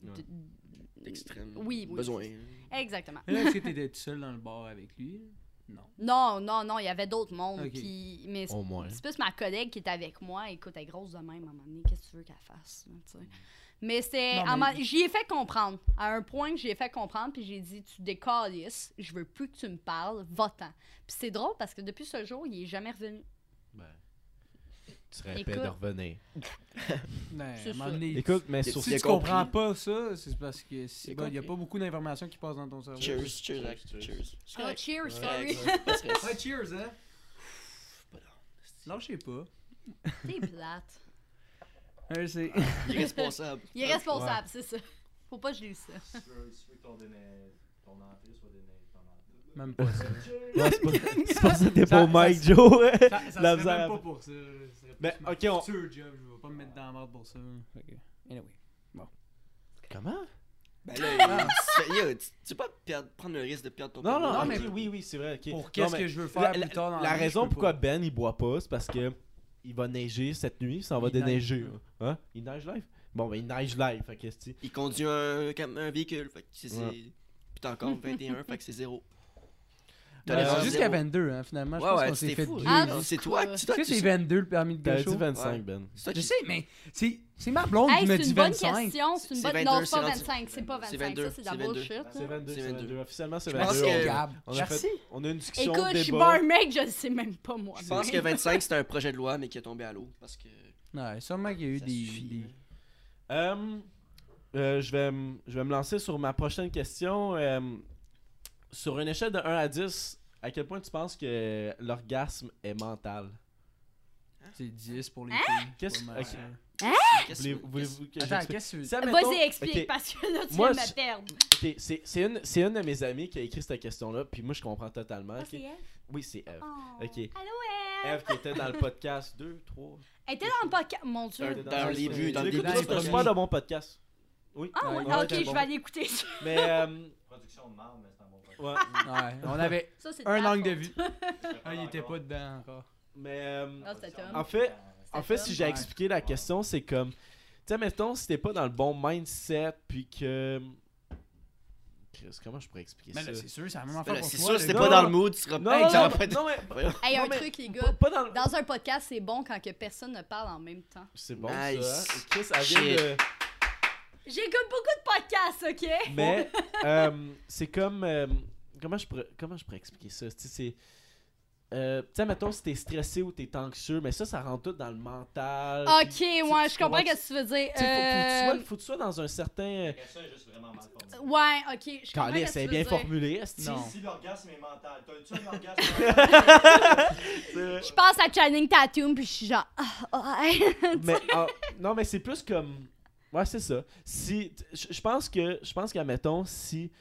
Ouais. de- Extrême. Oui, oui. Besoin. Exactement. Là, Est-ce que t'étais tout seul dans le bar avec lui? Non. Non, non, non, il y avait d'autres mondes. Ok. puis- mais c'est Au moins. c'est plus ma collègue qui est avec moi. Écoute, elle est grosse de même à un moment donné. Qu'est-ce que tu veux qu'elle fasse? là, tu sais? Mais c'est. Non, mais- J'y ai fait comprendre. À un point que j'y ai fait comprendre, puis j'ai dit Tu décalisses, je veux plus que tu me parles, va-t'en. Puis c'est drôle parce que depuis ce jour, il est jamais revenu. Ben, tu serais Écoute. de revenir. Ben, moment ça. donné, Écoute, mais Si sur si tu comprends pas ça, c'est parce que c'est Il a bon, il y a pas beaucoup d'informations qui passent dans ton cerveau. Cheers, Cheers, cheers, cheers. cheers. Oh, cheers, Ouais, sorry. ouais. Ouais, cheers, hein? Non. Lâchez pas. T'es plate. Ouais, c'est. Il est responsable. Il est responsable, c'est ça. Faut pas que je lise ça. Si tu veux que ton entrée soit entrée. Même pas ça. Ouais, c'est pas- c'est pas ça que t'es Ça- pour Mike, ça- Joe. Ça, ça La serait misère. même pas pour ça. Ce serait Ben, plus ma ok, on- future job. Je vais pas me mettre dans la merde pour ça. Fait que, Anyway. Comment? Ben là, tu, fais- yo, tu, tu veux pas perdre- prendre le risque de perdre ton Non, non, permis. non, ok, mais- oui, oui, c'est vrai. ok. Pour Non, qu'est-ce mais que je veux faire la- plus tard dans la raison peux pourquoi pas. Ben il boit pas, c'est parce que il va neiger cette nuit, ça va Il neige, déneiger. là. Hein? Il neige live? Bon, ben il neige live, fait que c'est. Il conduit un, cam- un véhicule, fait que c'est. c'est- Ouais. Puis t'as encore 21, fait que c'est zéro. Euh, c'est autres, Jusqu'à zéro. 22, hein, finalement. Je Ouais, pense ouais, qu'on s'est fait deux, Ah. C'est toi, c'est Est-ce toi que qui c'est 22 le permis de gaucho? dit 25, Ouais. Ben. C'est Je qui- sais, mais c'est c'est ma blonde Hey, qui me c'est dit une bonne 25. question. C'est une C'est bonne. 22, Non, c'est pas c'est rendu- 25. C'est pas c'est 25. 22, Ça, c'est de la c'est 22. bullshit. C'est 22, C'est c'est 22. 22. Officiellement, c'est Je pense 22. que- on- Gab. On a, Merci. on a une discussion Écoute, je suis barmaid, je le sais même pas moi. Je pense que 25 c'était un projet de loi, mais qui est tombé à l'eau. Parce que. Ouais, sûrement qu'il y a eu des. des- là. Euh, euh, je, vais, je me lancer sur ma prochaine question. Euh, sur une échelle de 1 à 10, à quel point tu penses que l'orgasme est mental? C'est 10 pour les Hein? filles. Qu'est-ce- pas mal ok. ça. Qu'est-ce Voulez- que- Voulez-vous que Attends, qu'est-ce que tu Vas-y, explique, ok, parce que là, tu Moi, viens de je- me perdre. c'est une, c'est une de mes amies qui a écrit cette question-là, puis moi je comprends totalement. Ok? c'est elle? Oui, c'est Eve. Oh. Ok. Allô, Eve? Eve qui était dans le podcast 2, 3. Elle était dans le podcast. Mon dieu. dans le début, dans le début du C'est un podcast. super de bon podcast. Oui. Ah, ouais, Ouais, ah, ok, je vais aller écouter. Mais, euh, Production de marde, mais c'est un bon podcast. ouais. Ouais, on avait Ça, un angle de vue. Ah, il était pas dedans encore. Mais, euh, en fait, en fait, Tom. si j'ai Ouais. expliqué la question, c'est comme, tu sais, mettons, si t'es pas dans le bon mindset, puis que. Chris, comment je pourrais expliquer Mais ça? là, c'est sûr, c'est la même affaire pour C'est sûr, si t'es pas dans le mood, tu seras pas non, mais. Hey, un truc, les gars. dans un podcast, c'est bon quand que personne ne parle en même temps. C'est bon, ça. Chris, elle vient De. J'écoute beaucoup de podcasts, ok? Mais euh, c'est comme euh, comment je pourrais comment je pourrais expliquer ça? Tu sais, c'est euh, tu sais mettons si t'es stressé ou t'es anxieux mais ça ça rentre tout dans le mental Ok, puis- ouais, tu- je comprends ce que tu veux dire. Tu sais, faut, faut, que tu sois, Euh, faut que tu sois dans un certain ça, est juste vraiment mal. Ouais, ok, je comprends Calais, ce que c'est tu bien dire. formulé esti. Non. Si l'orgasme est mental, t'as-tu un orgasme Je pense à Channing Tatum, puis je suis genre, ah, ouais. mais ah, non mais c'est plus comme ouais c'est ça. Si je pense que je pense qu'admettons si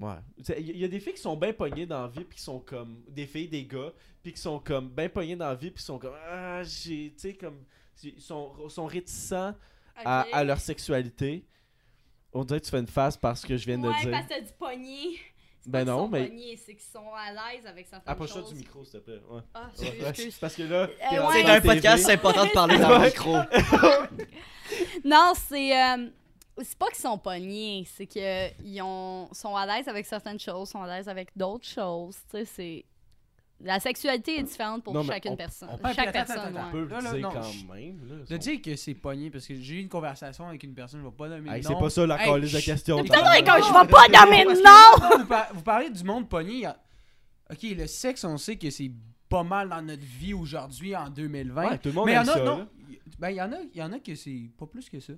ouais. Il y, a des filles qui sont bien pognées dans la vie puis qui sont comme des filles des gars puis qui sont comme bien pognées dans la vie puis qui sont comme ah j'ai tu sais comme ils sont, sont réticents à, à leur sexualité. On dirait que tu fais une face parce que je viens de Ouais, dire. parce que t'as. Ben non, sont mais- pognés, c'est qu'ils sont à l'aise avec certaines approche-toi choses. du micro s'il te plaît ouais. Ah, Ouais, ouais, excuse. parce que là Euh, ouais. C'est à un podcast, c'est important de parler dans le micro. Non, c'est. euh, c'est pas qu'ils sont pognés, c'est qu'ils ont sont à l'aise avec certaines choses, sont à l'aise avec d'autres choses. Tu sais, c'est. La sexualité est différente pour Non, chacune on- personne. on- Chaque Attends, attends, personne, attends, on ouais. peut Là, le là, quand même là, De son- dire que c'est pogné parce que j'ai eu une conversation avec une personne, je vais pas nommer Hey, c'est pas ça la Hey, de question Putain, je vais pas noms! là, Vous, par- vous parlez du monde pogné. Ok, le sexe, on sait que c'est pas mal dans notre vie aujourd'hui en 2020. Ouais, tout le monde mais il y aime en a, ça, non. Ben, il y en a, il y en a que c'est pas plus que ça.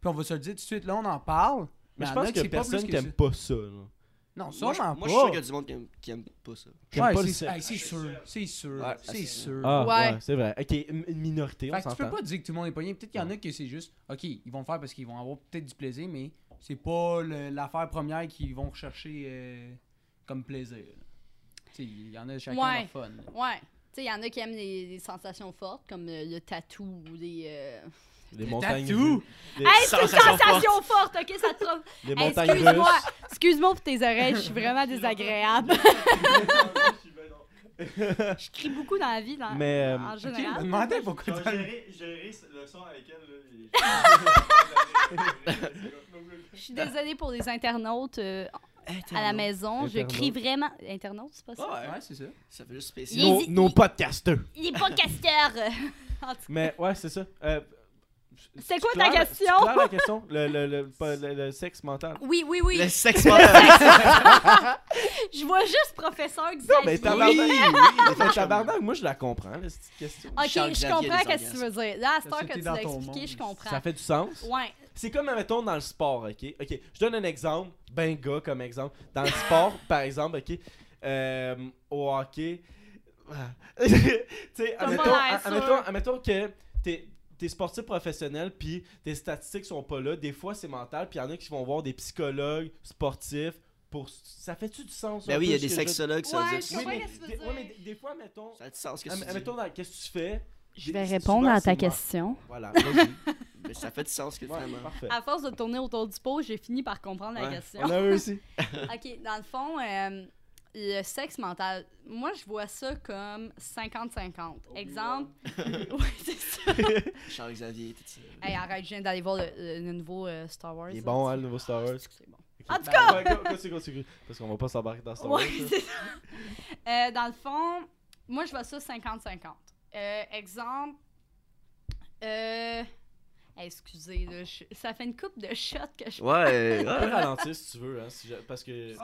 Puis on va se le dire tout de suite, là, on en parle. Mais je pense que personne plus qui que aime ça. pas ça. là. Non, Moi, je sûrement moi, je suis sûr pas. qu'il y a du monde qui aime, qui aime pas ça. Qui aime Ouais, pas le c'est sexe. hey, c'est sûr, c'est sûr, Ouais, c'est c'est sûr. Ah, ouais, Ouais. c'est vrai. Ok, une, une minorité, on Fait que tu peux s'entend. pas dire que tout le monde est pogné. Peut-être qu'il y en a que c'est juste, ok, ils vont le faire parce qu'ils vont avoir peut-être du plaisir, mais c'est pas le- l'affaire première qu'ils vont rechercher euh, comme plaisir. Tu sais, il y en a chacun Ouais. leur fun. là. Ouais. Tu sais, il y en a qui aiment les, les sensations fortes, comme euh, le tatou ou les. euh, Les Le montagnes. Les, Hey, c'est une Sensation forte, ok? Ça te trompe. les Hey, montagnes excuse-moi, excuse-moi pour tes oreilles, je suis vraiment désagréable. je crie beaucoup dans la vie, là, Mais, euh, en Ok, je me général. demandais pourquoi Je vais t'as- gérer, gérer le son avec elle. Je suis désolée pour les internautes euh, à la maison. Je crie vraiment. Internautes, c'est pas ça? Ouais, Ouais, c'est ça. ça fait juste spécial. Nos, nos est pas casteur. En tout cas, Mais ouais, c'est ça. Euh, C'est quoi ta question? claires la question? Le, le, le, pas- le- le sexe mental. Oui, oui, oui. Le sexe mental. Je vois juste professeur Non, Xavier. mais Oui, tabarnak. oui. Mais tabarnak, moi je la comprends, là, cette question. Ok, Charles je comprends des qu'est-ce que tu veux dire. Là, à cette heure que tu l'as expliqué, je comprends. Ça fait du sens? Ouais. C'est comme, mettons, dans le sport, ok? Ok, je donne un exemple, ben gars comme exemple. Dans le sport, par exemple, ok? euh, au hockey, tu sais, admettons, admettons, admettons que t'es t'es sportif professionnel puis tes statistiques sont pas là, des fois c'est mental, puis il y en a qui vont voir des psychologues sportifs pour ça fait-tu du sens Ben oui, il y a des sexologues, ça veut dire. Oui, mais, des, ouais, mais des- des fois mettons Ça a du sens que Am- tu dis. Admettons, dans- qu'est-ce que tu fais? Je vais souvent, répondre à ta mort. question. Voilà, vas-y. Mais ça fait du sens que Ouais, vraiment. parfait. À force de tourner autour du pot, j'ai fini par comprendre la question. On a réussi. Ok, dans le fond, euh, le sexe mental, moi je vois ça comme 50-50. Exemple. oui, c'est ça. Charles Xavier, tout ça. Hey, arrête, je viens d'aller voir le, le nouveau euh, Star Wars. Il est là, bon, hein, le nouveau Star Wars. Ah, c'est que c'est bon. Ok. En tout Ben, continue, continue, Parce qu'on va pas s'embarquer dans Star Wars. Ouais, ça. Euh, dans le fond, moi, je vois ça 50-50. Euh, exemple. Euh... Excusez, là, je- ça fait une coupe de shots que je Ouais, peux ouais. ralentir si tu veux, hein, si parce que. Ouais.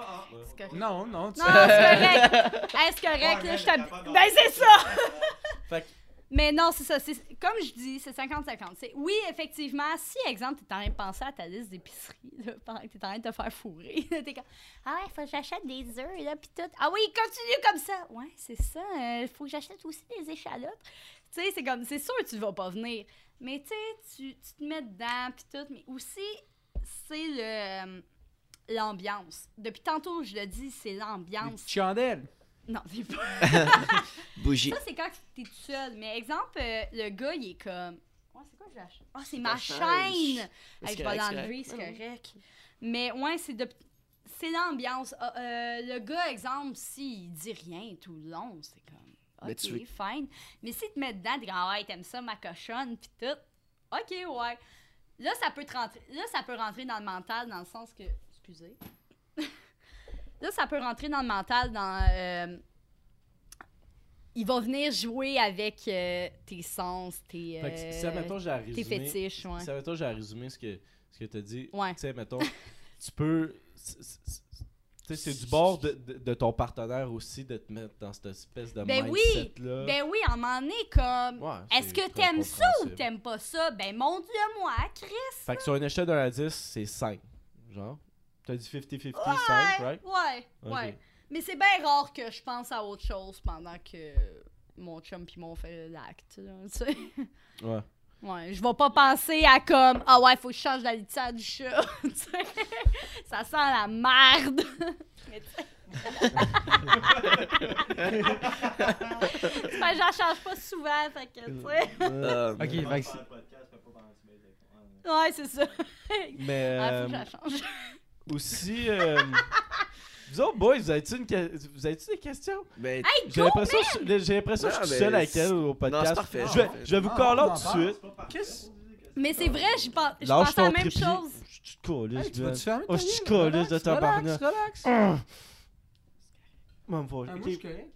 C'est correct. Non, non, tu Non, c'est correct. Hey, c'est correct, là, je Ben, c'est ça! Fait que- Mais non, c'est ça. c'est- Comme je dis, c'est 50-50. C'est- Oui, effectivement, si, exemple, t'es en train de penser à ta liste d'épicerie, là, pendant que t'es en train de te faire fourrer, t'es comme Ah ouais, faut que j'achète des œufs, là, pis tout. Ah oui, continue comme ça. Ouais, c'est ça. euh, faut que j'achète aussi des échalotes. Tu sais, c'est comme, c'est sûr que tu vas pas venir. Mais tu sais, tu tu te mets dedans, pis tout. Mais aussi, c'est le. euh, L'ambiance. Depuis tantôt, je le dis, c'est l'ambiance. petites chandelles. Non, c'est pas. Bougie. Ça, c'est quand t'es tout seul. Mais exemple, euh, le gars, il est comme. Ouais, c'est quoi que j'ai acheté? Ah, c'est ma chaîne! Hey, je vais correct, c'est l'enlever, c'est correct. correct. Mais ouais, c'est de. C'est l'ambiance. Ah, euh, le gars, exemple, s'il dit rien tout le long, c'est comme. Mais Ok, tu fine. Mais si tu te mets dedans, t'es comme, ah ouais, t'aimes ça, ma cochonne, pis tout. Ok, ouais. Là, ça peut te rentrer. Là, ça peut rentrer dans le mental, dans le sens que. Excusez. là, ça peut rentrer dans le mental, dans. euh, il va venir jouer avec euh, tes sens, tes. Fait que si, euh, admettons, j'ai à tes fétiches, ouais. Si, admettons, j'ai à résumer ce que, ce que t'as dit. Ouais. Tu sais, mettons, tu peux. Tu c'est du bord de, de, de ton partenaire aussi de te mettre dans cette espèce de Ben oui! mindset-là. Ben oui, à un moment donné, comme. Ouais, Est-ce que t'aimes ça ou t'aimes pas ça? Ben montre-le-moi, Chris! Fait que sur une échelle de 1 à 10, c'est 5. Genre. T'as dit 50-50, 5, right? Ouais, ouais. Mais c'est bien rare que je pense à autre chose pendant que mon chum pis mon fait l'acte, là, tu sais. Ouais. Ouais, je vais pas penser à comme ah ouais, faut que je change la litière du chat. tu sais. ça sent la merde. Mais j'en change pas souvent, fait que tu sais. Euh, Ok, fait que c'est- Ouais. C'est ça. Mais Ah, faut euh, que je la change. aussi, euh, vous autres, boys, vous avez-tu une vous avez-tu des questions? Ben, Hey, J'ai l'impression que je- j'ai l'impression que je Non, suis seul avec elle au non, podcast. c'est parfait, Je vais, je vous call on out en tout de suite. Qu'est-ce- Mais c'est vrai, je pense, je à la même chose. Je Hey, tu man. vas-tu fermer Oh, ta je suis de. Relax, relax. Ok. moi, je suis correct.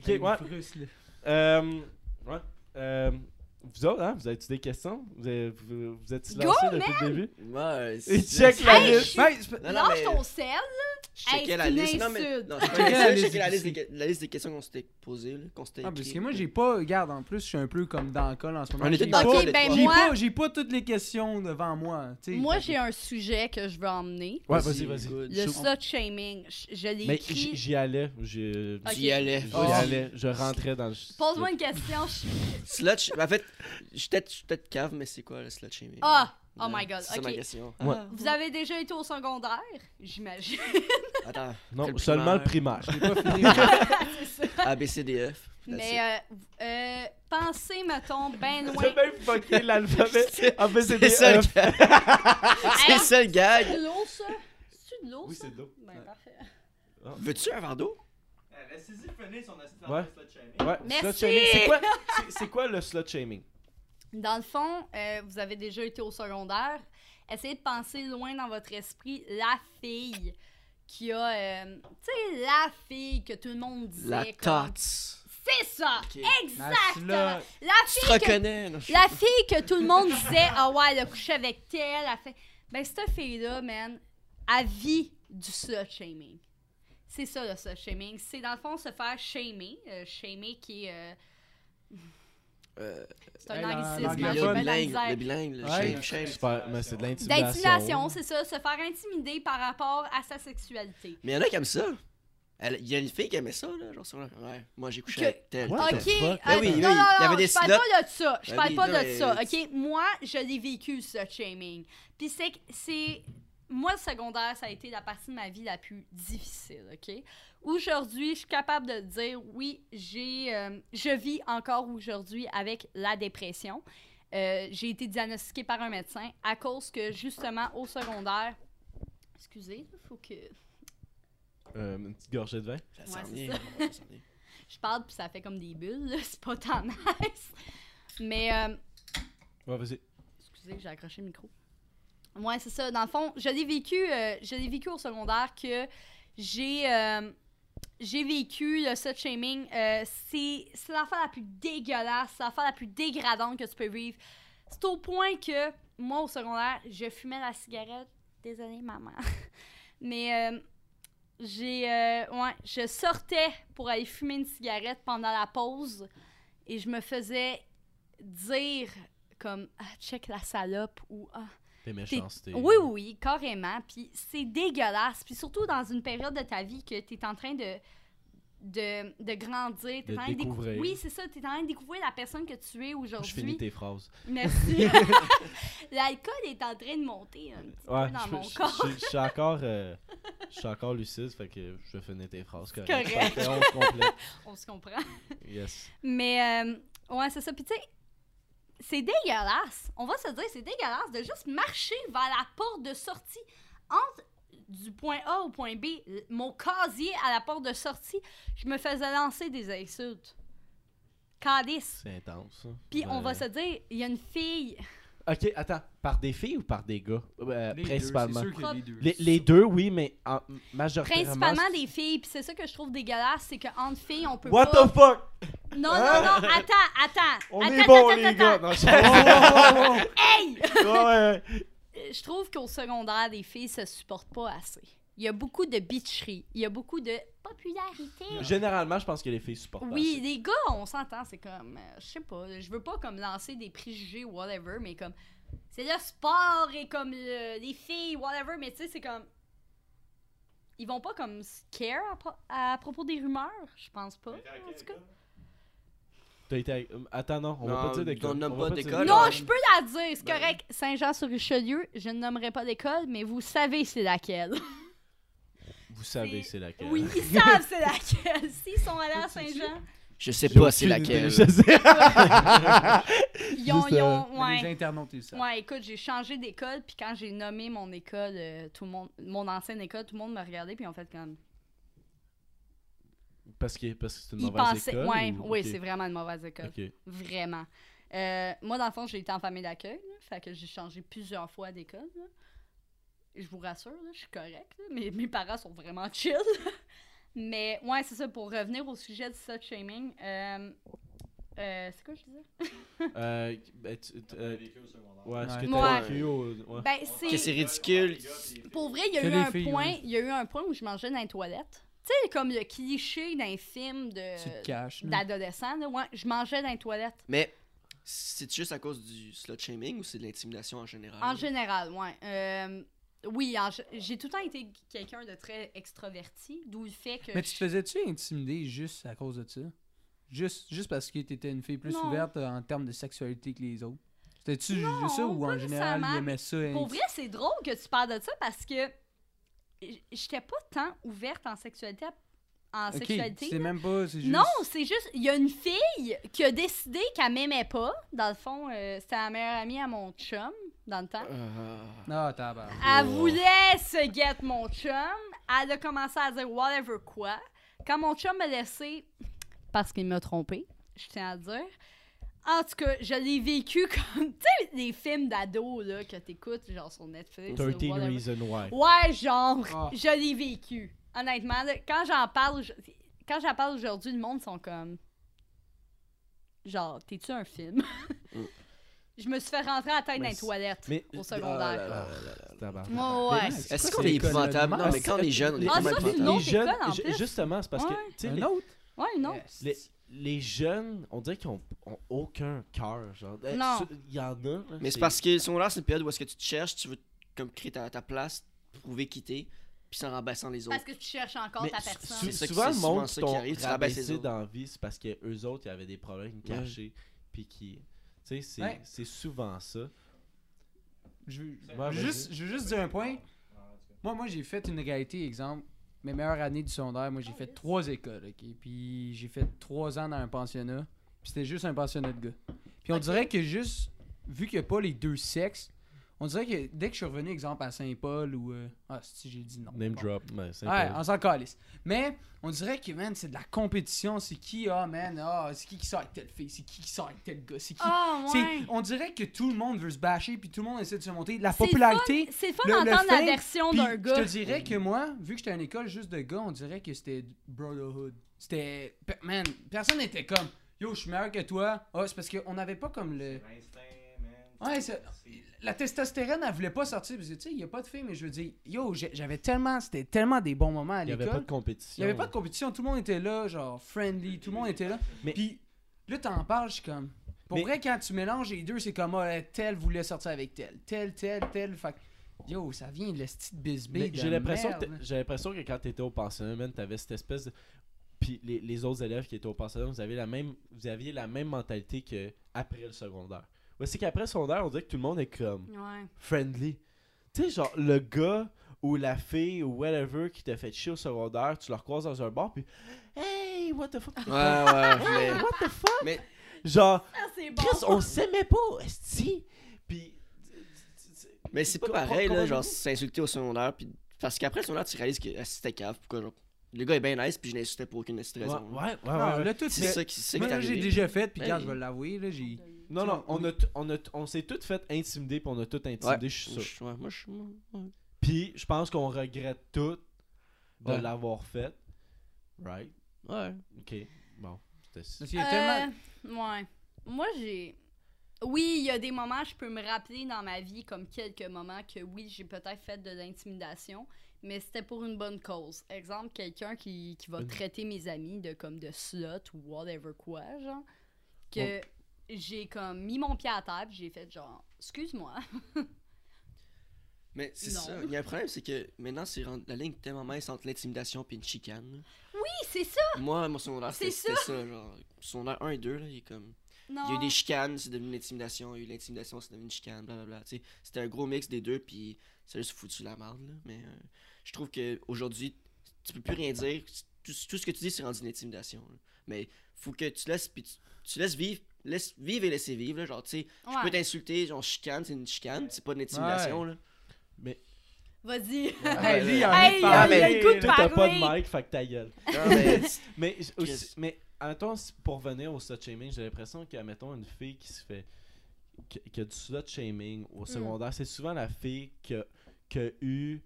Ok, ouais. Euh, ouais. Euh, vous autres, hein, vous avez-tu des questions? Vous, avez, vous, vous êtes Go, lancé depuis le début? ouais, Et c'est- check la Hey, liste. je- c'est pas- Non, non, Lâche mais- ton sel. Je checkais Hey, la liste. Non, mais. Non, la je liste checkais la liste, des, la liste des questions qu'on s'était posées, là, qu'on s'était Ah, parce que moi, j'ai pas. Regarde, en plus, je suis un peu comme dans le col en ce moment. On était J'ai dans le pas- col, Ok, les ben. J'ai moi, pas, j'ai pas toutes les questions devant moi. moi j'ai un sujet que je veux emmener. Ouais, vas-y, vas-y. Le slut shaming. Je, l'ai Mais j'y allais. J'y allais. j'y Oh. allais. Je rentrais dans le. Pose-moi une question. je- Slut, en fait, je suis peut-être je cave, mais c'est quoi le slut shaming? Ah! Oh my god, C'est ça ma ok. question. Ouais. Vous avez déjà été au secondaire? J'imagine. Attends. Non, Quel seulement le primaire? J'ai pas fini. C'est ça. A, B, C, D, F. Mais euh, euh, pensez, mettons, ben loin. J'ai même fucké l'alphabet. En fait, c'est C'est des ça le F. gag. C'est ça le C'est gag. de l'eau, ça? C'est de l'eau, Oui, ça? c'est de l'eau. Ben, parfait. Veux-tu un verre d'eau? Eh, Laissez-y finir son assistant Ouais. de slut shaming. Ouais, Merci. slut shaming. C'est quoi, c'est- c'est quoi le slut shaming? Dans le fond, euh, vous avez déjà été au secondaire. Essayez de penser loin dans votre esprit la fille qui a. euh, tu sais, la fille que tout le monde disait. La comme- tots. C'est ça! Ok. Exactement! La La Tu fille te que reconnais? La fille que tout le monde disait, ah ouais, elle a couché avec elle, elle a fait. Ben, cette fille-là, man, elle vit du slut shaming. C'est ça, le slut shaming. C'est dans le fond se faire shamer. Euh, shamer qui est. euh, c'est un anglicisme, hein, le la bilingue, le shame, c'est de l'intimidation. D'intimidation, c'est ça, se faire intimider par rapport à sa sexualité. Mais y'en a qui aiment ça. Il y a une fille qui aimait ça, là. Genre, sur le- ouais, moi j'ai couché Que- avec Ok, euh, Ben oui, non, oui, non, il y non, avait des je parle pas de ça. Je Ben parle oui, pas de mais- ça. Ok, moi, je l'ai vécu, ce shaming. Puis c'est que c'est. Moi, le secondaire, ça a été la partie de ma vie la plus difficile, ok? Aujourd'hui, je suis capable de dire, oui, j'ai, euh, je vis encore aujourd'hui avec la dépression. Euh, j'ai été diagnostiquée par un médecin à cause que, justement, au secondaire. Excusez, il faut que. Euh, une petite gorgée de vin? Ça s'en Ouais, ça. Je parle, puis ça fait comme des bulles. C'est pas tant nice. Mais. euh, Ouais, vas-y. Excusez, j'ai accroché le micro. Ouais, c'est ça. Dans le fond, je l'ai vécu, euh, vécu au secondaire que j'ai euh, j'ai vécu le slut shaming. Euh, c'est c'est l'affaire la plus dégueulasse, c'est l'affaire la plus dégradante que tu peux vivre. C'est au point que moi, au secondaire, je fumais la cigarette. Désolée, maman. Mais euh, j'ai. euh, ouais, je sortais pour aller fumer une cigarette pendant la pause et je me faisais dire comme ah, check la salope ou ah. T'es méchanceté. Oui, oui, carrément. Puis c'est dégueulasse. Puis surtout dans une période de ta vie que tu es en train de, de, de grandir. t'es De en train décou- découvrir. Oui, c'est ça. Tu es en train de découvrir la personne que tu es Je finis aujourd'hui. tes phrases. Merci. L'alcool est en train de monter un petit Ouais, peu dans je, mon je- corps. je- je suis encore, euh, je suis encore lucide, fait que je vais finir tes phrases. Correct. Correct. Parfait, on se complète. On se comprend. Yes. Mais, euh, ouais, c'est ça. Puis, tu sais, c'est dégueulasse. On va se dire, c'est dégueulasse de juste marcher vers la porte de sortie. Entre du point A au point B, mon casier à la porte de sortie, je me faisais lancer des insultes. Cadice. C'est intense. Puis, on va se dire, il y a une fille. Ok, attends. Par des filles ou par des gars? Euh, Les deux, Principalement. c'est sûr que les deux. Les, les deux, oui, mais en, majoritairement. Principalement des filles, puis c'est ça que je trouve dégueulasse, c'est qu'entre filles, on peut What pas... the fuck? Non, non, Hein? non, attends, attends. On attends, est bons, attends, les attends, gars. Non, je... Hey! ouais, ouais. Euh, je trouve qu'au secondaire, les filles se supportent pas assez. Il y a beaucoup de bitcherie. Il y a beaucoup de popularité. Généralement, je pense que les filles supportent Oui, les gars, on s'entend, c'est comme, euh, je sais pas, je veux pas comme lancer des préjugés whatever, mais comme, c'est le sport et comme le- les filles, whatever, mais tu sais, c'est comme, ils vont pas comme se care à, pro- à propos des rumeurs, je pense pas, en tout cas. T'as été avec- euh, Attends, non, on va Non, pas dire d'école. on nomme pas d'école. Non, je peux la dire, c'est Ben- correct. Saint-Jean-sur-Richelieu, je ne nommerai pas d'école, mais vous savez c'est laquelle. Vous savez, C'est- laquelle. Oui, ils savent c'est laquelle. S'ils sont allés à Saint-Jean, Je sais pas c'est laquelle. je sais. ils ont. Ils euh, ont- Mais ouais. Les internautes, ils savent. Ouais, écoute, j'ai changé d'école, puis quand j'ai nommé mon école, euh, tout le monde, mon ancienne école, tout le monde m'a regardé, puis ils ont fait comme. Parce que parce que c'est une Ils mauvaise pensaient. école. ouais, ou- oui, c'est vraiment une mauvaise école. Vraiment. Euh, moi, dans le fond, j'ai été en famille d'accueil, fait que j'ai changé plusieurs fois d'école. Je vous rassure, là, je suis correcte. Mes, mes parents sont vraiment chill. Mais ouais, c'est ça, pour revenir au sujet du slut shaming. euh, euh, c'est quoi je disais? Euh, ben, tu- euh, vécu au secondaire. ouais, ce que t'as Ouais. vécu au- ouais. Ben, Que c'est. c'est ridicule. Pour vrai, il y a eu un filles, point, ouais. il y a eu un point où je mangeais dans les toilettes. Tu sais, comme le cliché d'un film Tu te de d'adolescent, là, ouais, je mangeais dans les toilettes. Mais c'est juste à cause du slut shaming ou c'est de l'intimidation en général? En général, ouais. Oui, j'ai tout le temps été quelqu'un de très extraverti, d'où le fait que. Mais tu te faisais-tu intimider juste à cause de ça? Juste, juste parce que t'étais une fille plus Non. ouverte en termes de sexualité que les autres? C'était-tu juste ça ou en général nécessairement, aimaient ça? Pour inti- vrai, c'est drôle que tu parles de ça parce que j'étais pas tant ouverte en sexualité. En sexualité. c'est même pas, juste... Non, c'est juste, il y a une fille qui a décidé qu'elle m'aimait pas. Dans le fond, euh, c'était la meilleure amie à mon chum, dans le temps. Ah. Ah, tabarnak. Elle voulait se get mon chum. Elle a commencé à dire whatever quoi. Quand mon chum m'a laissé, parce qu'il m'a trompé, je tiens à le dire. En tout cas, je l'ai vécu comme, tu sais, les films d'ados là, que t'écoutes, genre sur Netflix. ou 13 whatever. Reasons Why. Ouais, genre, Ah. je l'ai vécu. Honnêtement, là, quand j'en parle, quand j'en parle aujourd'hui, le monde sont comme, genre, t'es-tu un film? Mm. je me suis fait rentrer à la tête Mais dans les toilettes Mais au secondaire. Ah, tabarnak. Ouais, Est-ce qu'on est épouvantable? Non, Ah, mais quand on est jeune, on est Ah, vraiment ça, c'est une épouvantable. autre les jeunes, école, en ju- plus. justement, c'est parce Ouais. que tu sais, Un les, autre? Ouais, non. Yes. les, les jeunes, on dirait qu'ils ont, ont aucun cœur. Genre, Eh, Non. il y en a. Mais c'est parce que son là, c'est une période où est-ce que tu te cherches, tu veux comme créer ta, ta place, prouver qui t'es. puis c'est en rabaissant les autres. Parce que tu cherches encore Mais ta personne. C'est ça souvent, le monde qui qui t'ont arrive, tu rabaisses les rabaissé autres. dans la vie, c'est parce que eux autres, il y avait des problèmes cachés, puis qui... Tu sais, c'est Ouais. souvent ça. Je veux, Ouais, je veux vas-y. juste, je veux juste dire un point. Moi, moi j'ai fait une réalité, exemple. Mes meilleures années du secondaire, moi, j'ai Oh, fait trois écoles, OK? Puis j'ai fait trois ans dans un pensionnat. Puis c'était juste un pensionnat de gars. Puis on dirait que juste, vu qu'il n'y a pas les deux sexes, on dirait que dès que je suis revenu, exemple, à Saint-Paul ou... euh, Ah, si j'ai dit non. Name Bon. drop. Ouais, c'est Ouais, on s'en calisse. Mais on dirait que, man, c'est de la compétition. C'est qui, ah, man, ah, c'est qui qui sort avec telle fille, c'est qui qui sort avec tel gars, c'est qui... Ah, C'est- ouais. On dirait que tout le monde veut se bâcher, puis tout le monde essaie de se monter. La popularité... C'est fun d'entendre la version d'un je gars. te dirais que moi, vu que j'étais à une école juste de gars, on dirait que c'était brotherhood. C'était. Man, personne n'était comme Yo, je suis meilleur que toi. Ah, c'est parce qu'on n'avait pas comme le. Ouais, c'est- La testostérone, elle voulait pas sortir. Parce que tu sais, il n'y a pas de filles, mais je veux dire, yo, j'avais tellement. C'était tellement des bons moments à Il n'y avait pas l'école. de compétition. Il n'y avait pas de compétition. Tout le monde était là, genre friendly. Tout le monde était là. Mais- Puis là, t'en parles, je suis comme. Pour Mais- vrai, quand tu mélanges les deux, c'est comme ah, tel voulait sortir avec tel. Tel, tel, tel. Fait yo, ça vient de la petite j'ai l'impression que j'ai l'impression que quand t'étais au pensionnat, man, t'avais cette espèce de... Puis les, les autres élèves qui étaient au pensionnat, vous aviez la même, vous aviez la même mentalité que après le secondaire. Ouais, c'est qu'après le secondaire, on dirait que tout le monde est comme Ouais. friendly. Tu sais, genre, le gars ou la fille ou whatever qui t'a fait chier au secondaire, tu le croises dans un bar, puis Hey, what the fuck? Ouais, ouais, mais. What the fuck? Mais- Genre, Ah, c'est bon. Chris, on s'aimait pas, esti. Puis. Mais c'est pas pareil, là, genre, s'insulter au secondaire, puis parce qu'après le secondaire, tu réalises que ah, c'était cave, pourquoi, genre, le gars est bien nice, puis je l'insultais pour aucune Ouais, raison. ouais, ouais. Non, ouais. là, tout C'est mais- ça qui c'est ça j'ai déjà fait, puis quand je vais l'avouer, là, j'ai. Non, non, on, a on, a on s'est toutes fait intimider, puis on a tout intimidé, Ouais, je suis sûr. ouais, moi, je suis. ouais. Puis je pense qu'on regrette tout de Ouais. l'avoir fait. Right? Ouais. Ok. Bon. C'était a tellement. Euh, ouais. Moi, j'ai. Oui, il y a des moments, je peux me rappeler dans ma vie, comme quelques moments, que oui, j'ai peut-être fait de l'intimidation, mais c'était pour une bonne cause. Exemple, quelqu'un qui, qui va traiter mes amis de comme de slut ou whatever quoi, genre. Que j'ai comme mis mon pied à terre, j'ai fait genre, excuse-moi. Mais c'est ça. Il y a un problème, c'est que maintenant, c'est la ligne est tellement mince entre l'intimidation et une chicane. Oui, c'est ça! Moi, mon secondaire, C'est c'était c'était ça. genre, secondaire 1 et 2, là, il est comme. Non. Il y a eu des chicanes, c'est devenu l'intimidation. Il y a eu l'intimidation, c'est devenu une chicane, blablabla. Tu sais, c'était un gros mix des deux, puis ça a juste foutu la merde, là. Mais euh, je trouve qu'aujourd'hui, tu peux plus rien dire. Tout, tout ce que tu dis, c'est rendu une intimidation. là. Mais faut que tu laisses, puis tu, tu laisses vivre. Laisse vivre et laisser vivre, là. Genre, tu sais, je Ouais. peux t'insulter, genre chicane, c'est une chicane, c'est pas une intimidation, Ouais. là. Vas-y. Hey, lui, il Hey, a- Ah, il a Toi, t'as pas de mic, fait que ta gueule. Non, mais Mais, aussi, mais attends, pour revenir au slut shaming, j'ai l'impression que, mettons, une fille qui se fait. qui, qui a du slut shaming au secondaire, c'est souvent la fille qui a, qui a eu.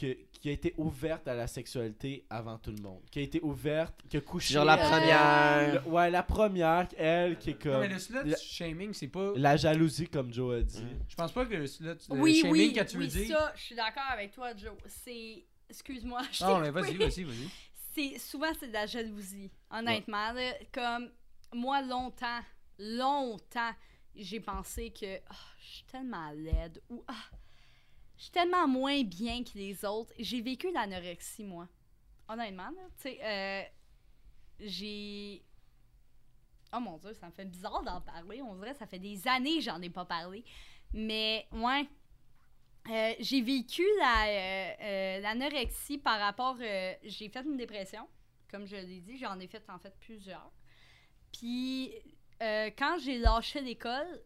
Qui, qui a été ouverte à la sexualité avant tout le monde. Qui a été ouverte, qui a couché. genre la première. Le- ouais, la première, elle, qui est Non, comme. mais le slut la- shaming, c'est pas. La jalousie, comme Joe a dit. Je pense pas que le slut. le Oui, shaming oui, que tu oui, dire. ça, je suis d'accord avec toi, Joe. C'est... Excuse-moi, je Non, mais vas-y, vas-y, vas-y. c'est souvent c'est de la jalousie honnêtement là. comme moi longtemps longtemps j'ai pensé que Ah, je suis tellement laide ou ah, je suis tellement moins bien que les autres j'ai vécu l'anorexie moi honnêtement tu sais euh, j'ai oh mon dieu ça me fait bizarre d'en parler on dirait que ça fait des années que j'en ai pas parlé mais ouais euh, j'ai vécu la, euh, l'anorexie par rapport. j'ai fait une dépression, comme je l'ai dit, j'en ai fait en fait plusieurs. Puis quand j'ai lâché l'école,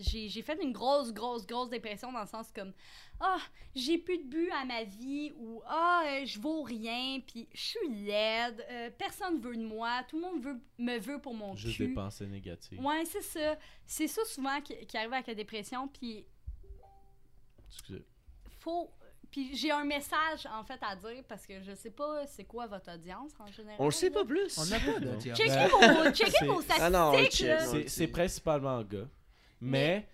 j'ai, j'ai fait une grosse, grosse, grosse dépression dans le sens comme Ah, j'ai plus de but à ma vie ou Ah, euh, je vaux rien, puis je suis laide, euh, personne veut de moi, tout le monde veut, me veut pour mon Juste cul. des pensées négatives. Ouais, c'est ça. C'est ça souvent qui, qui arrive avec la dépression, puis Excusez. faut. Puis j'ai un message en fait à dire parce que je sais pas c'est quoi votre audience en général. On le sait pas plus. On n'a pas de Checkez vos, vos Ah non, statistiques. c'est principalement gars. Mais.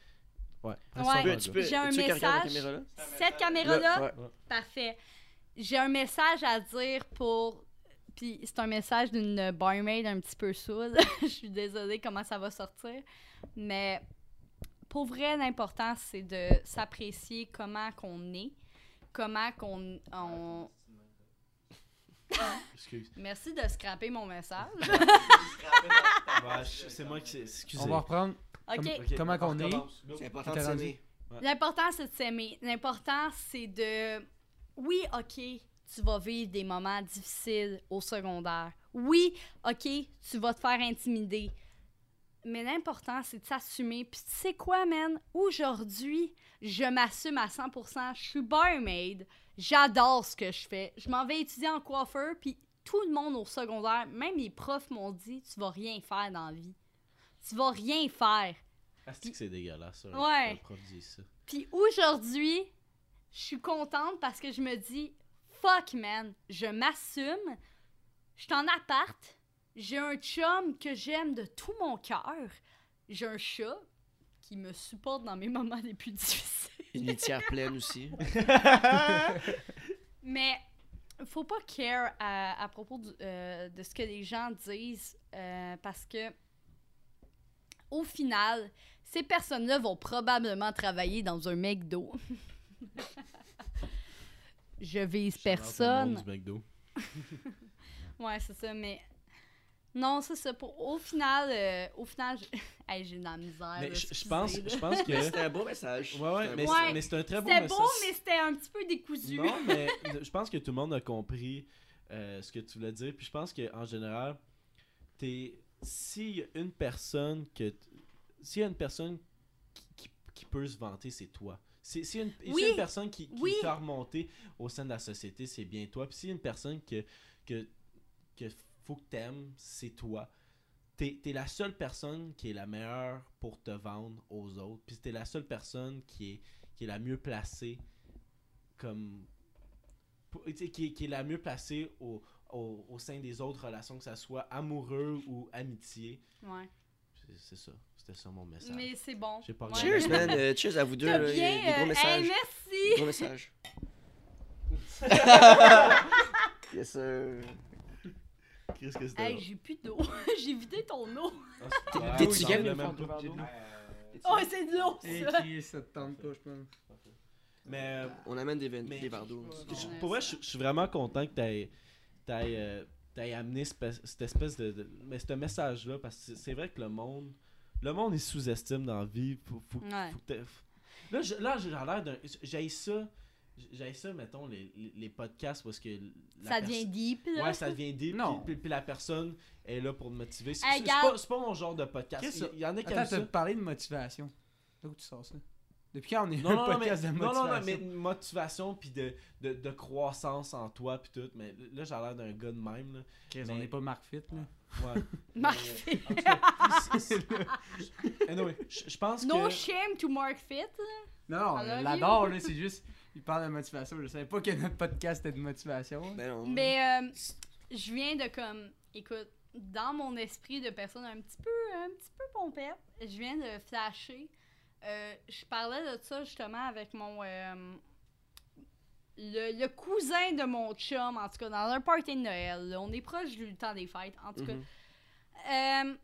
Ouais, Ouais. principalement Tu peux, gars. tu peux, J'ai un message. caméra, là? Cette caméra-là, Ouais. parfait. J'ai un message à dire pour. Puis c'est un message d'une barmaid un petit peu saoule. Je suis désolée comment ça va sortir. Mais pour vrai, l'important, c'est de s'apprécier comment qu'on est, comment qu'on. on- Excuse. Merci de scraper mon message. C'est moi qui. Excusez. On va reprendre. OK. Comme- Ok, Comment on qu'on est. C'est important de s'aimer. L'important, c'est de s'aimer. L'important, c'est de. Oui, OK, tu vas vivre des moments difficiles au secondaire. Oui, OK, tu vas te faire intimider. Mais l'important, c'est de s'assumer. Puis tu sais quoi, man? Aujourd'hui, je m'assume à 100%. Je suis barmaid. J'adore ce que je fais. Je m'en vais étudier en coiffeur. Puis tout le monde au secondaire, même les profs m'ont dit, tu vas rien faire dans la vie. Tu vas rien faire. C'est que c'est dégueulasse, ça. Ouais. Le prof dit ça? Puis aujourd'hui, je suis contente parce que je me dis, fuck man, je m'assume, je suis en appart, j'ai un chum que j'aime de tout mon cœur, j'ai un chat qui me supporte dans mes moments les plus difficiles. Une litière pleine aussi. Mais faut pas care à, à propos du- euh, de ce que les gens disent euh, parce que au final, ces personnes-là vont probablement travailler dans un McDo. Je vise personne. du McDo. Ouais, c'est ça, mais non, c'est ça. Pour au final, euh, au final, je- Hey, j'ai de la misère. Mais je pense, je pense que. C'était un beau message. Ouais, ouais, C'était mais Ouais. c'est un très beau C'était message. beau, mais c'était un petit peu décousu. Non, mais je pense que tout le monde a compris euh, ce que tu voulais dire. Puis je pense qu'en général, t'es si une personne que s'il y a une personne qui, qui- qui peut se vanter, c'est toi. Si si une, s'il y a une personne qui, qui Oui. t'a remonté au sein de la société, c'est bien toi. Puis s'il y a une personne que, que, que faut que t'aimes, c'est toi. T'es es la seule personne qui est la meilleure pour te vendre aux autres. Puis t'es la seule personne qui est, qui est la mieux placée comme pour- qui, qui est la mieux placée au, au, au sein des autres relations, que ça soit amoureux ou amitié. Ouais. C'est- ça. C'était ça mon message. Mais c'est bon. J'ai pas Ouais. regardé. Cheers, man. Euh, cheers à vous deux. Là. Bien. Des gros euh, messages. hey, Des merci. gros messages. yes, sir. Qu'est-ce que c'était? Hey, j'ai plus d'eau. j'ai vidé ton eau. Ah, T'es-tu game, de verre d'eau? Oh, c'est de l'eau, Et ça. qui ça te tente pas, je pense? Mais euh, On amène des, des verres d'eau. pour vrai, je je suis vraiment content que t'aies t'aies, euh, amené cette espèce de, de- mais ce message-là, parce que c'est- vrai que le monde, le monde il sous-estime dans la vie. Faut, faut, Ouais. faut que t'aies- f- là, je- là, j'ai l'air d'un, j'ai ça, j'ai ça, mettons les, les- podcasts parce que la Ça devient deep, là. Ouais, ça devient deep. Non. Puis, puis- puis la personne est là pour te motiver. C'est Hey, pas, c'est pas mon genre de podcast. Qu'est-ce que Il y, en a qui Attends, ça. t'as parlé de motivation. D'où tu sors ça? Depuis quand on est Non, un non, non, mais, podcast de motivation? non, non, mais motivation? puis de, de, de croissance en toi puis tout. Mais là, j'ai l'air d'un gars de même. Là. Mais- on n'est pas Marc Fit, là. Ouais. Fit. en tout cas, c'est- c'est- Anyway, je pense No que... shame to Mark Fit. Non, non, on l'adore, là, c'est juste... Il parle de motivation. Je savais pas que notre podcast était de motivation. Ben non. Mais euh, je viens de comme, écoute, dans mon esprit de personne un petit peu, un petit peu pompette, je viens de flasher. Euh, je parlais de ça justement avec mon euh, le, le cousin de mon chum, en tout cas dans un party de Noël. là. On est proche du temps des fêtes, en tout cas. Mhm. Euh,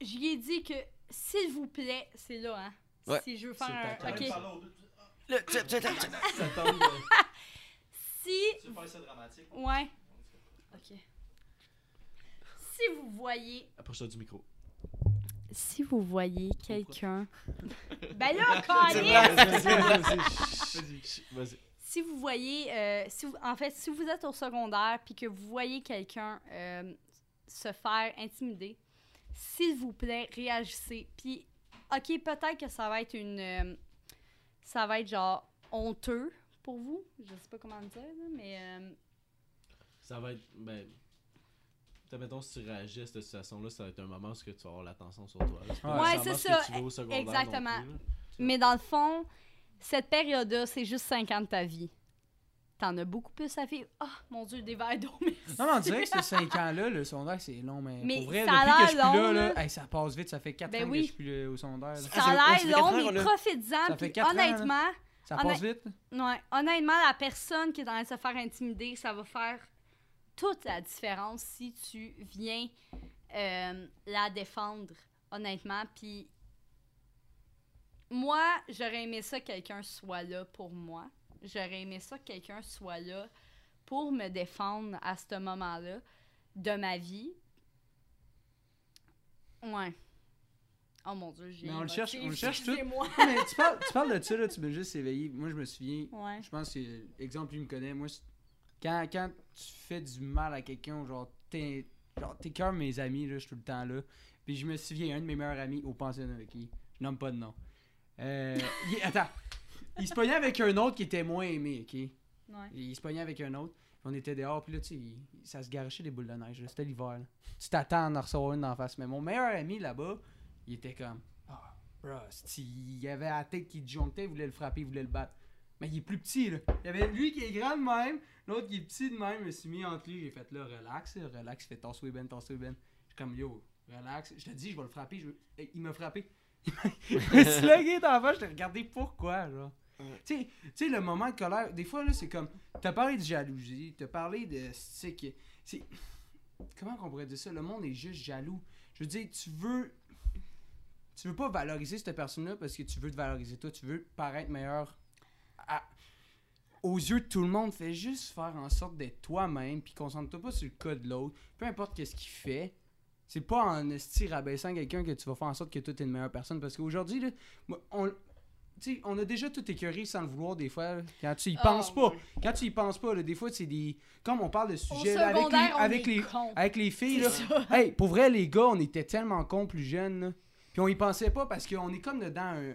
lui ai dit que s'il vous plaît, c'est là, hein. Ouais. Si je veux faire un. Si Tu veux faire ça dramatique? Ouais. Ok. Si vous voyez. Approche-toi du micro. Si vous voyez quelqu'un. ben là. Vas-y. Vas-y. Si vous voyez. euh, si vous- en fait, si vous êtes au secondaire puis que vous voyez quelqu'un euh, se faire intimider, s'il vous plaît, réagissez. Puis, ok, peut-être que ça va être une. euh, ça va être genre honteux pour vous. Je sais pas comment le dire, là, mais. euh, Ça va être... Ben... t'as, Mettons, si tu réagis à cette situation-là, ça va être un moment où tu vas avoir l'attention sur toi. là. Ouais, c'est ça. Exactement. plus. Mais dans le fond, cette période-là, c'est juste 5 ans de ta vie. T'en as beaucoup plus à vivre. Oh mon dieu, des verres d'eau, merci. Non, mais on dirait que ces 5 ans-là, le secondaire, c'est long, mais, Mais pour vrai, ça a depuis que je suis l'air plus là, long, là, là. hey, ça passe vite, ça fait 4 Ben ans oui. que je suis plus au secondaire. là. Ça a l'air long, mais profites-en. Ça puis fait quatre ans, honnêtement, Ça passe vite. ouais, honnêtement, la personne qui est en train de se faire intimider, ça va faire toute la différence si tu viens euh, la défendre, honnêtement. Puis moi, j'aurais aimé ça que quelqu'un soit là pour moi. j'aurais aimé ça que quelqu'un soit là pour me défendre à ce moment-là de ma vie. Ouais. Oh mon dieu, j'ai Mais on le cherche- on le cherche tout. mais tu, parles, tu parles de ça, là, tu m'as juste éveillé. Moi, je me souviens, Ouais. je pense que, exemple, lui me connaît. Moi, quand, quand tu fais du mal à quelqu'un, genre, t'es genre, t'écœures mes amis, là, je suis tout le temps là. Puis je me souviens, un de mes meilleurs amis au pensionnat, ok, je nomme pas de nom. Euh, il- attends, il se pognait avec un autre qui était moins aimé, ok? Ouais. Il se pognait avec un autre. On était dehors, puis là, tu sais, ça se garochait des boules de neige. C'était l'hiver. Tu t'attends à en recevoir une d'en face. Mais mon meilleur ami là-bas, il était comme. Ah, bro, c'ti, il avait la tête qui disjonctait, il voulait le frapper, il voulait le battre. Mais il est plus petit, là. Il y avait lui qui est grand de même, l'autre qui est petit de même. Je me suis mis entre lui, j'ai fait là, relax, relax, il fait ton sway ben, ton sway ben. Je suis comme yo, relax. Je te dis, je vais le frapper. Je... Il m'a frappé. il me suis lagué dans la face, je t'ai regardé pourquoi, genre? Tu sais- le moment de colère, des fois, là, c'est comme. T'as parlé de jalousie, t'as parlé de. C'est Comment qu'on pourrait dire ça? Le monde est juste jaloux. Je veux dire, tu veux. Tu veux pas valoriser cette personne-là parce que tu veux te valoriser toi, tu veux paraître meilleur aux yeux de tout le monde. Fais juste faire en sorte d'être toi-même, puis concentre-toi pas sur le cas de l'autre. Peu importe qu'est-ce qu'il fait. C'est pas en esti rabaissant quelqu'un que tu vas faire en sorte que toi t'es une meilleure personne. Parce qu'aujourd'hui, on, on a déjà tout écœuré sans le vouloir des fois. Quand tu y Ah, penses pas. Quand tu y penses pas, là, des fois, c'est des. Comme on parle de sujets là, avec les, avec les, avec les filles, là. Hey, pour vrai, les gars, on était tellement cons plus jeunes. là. Puis on y pensait pas parce qu'on est comme dedans un,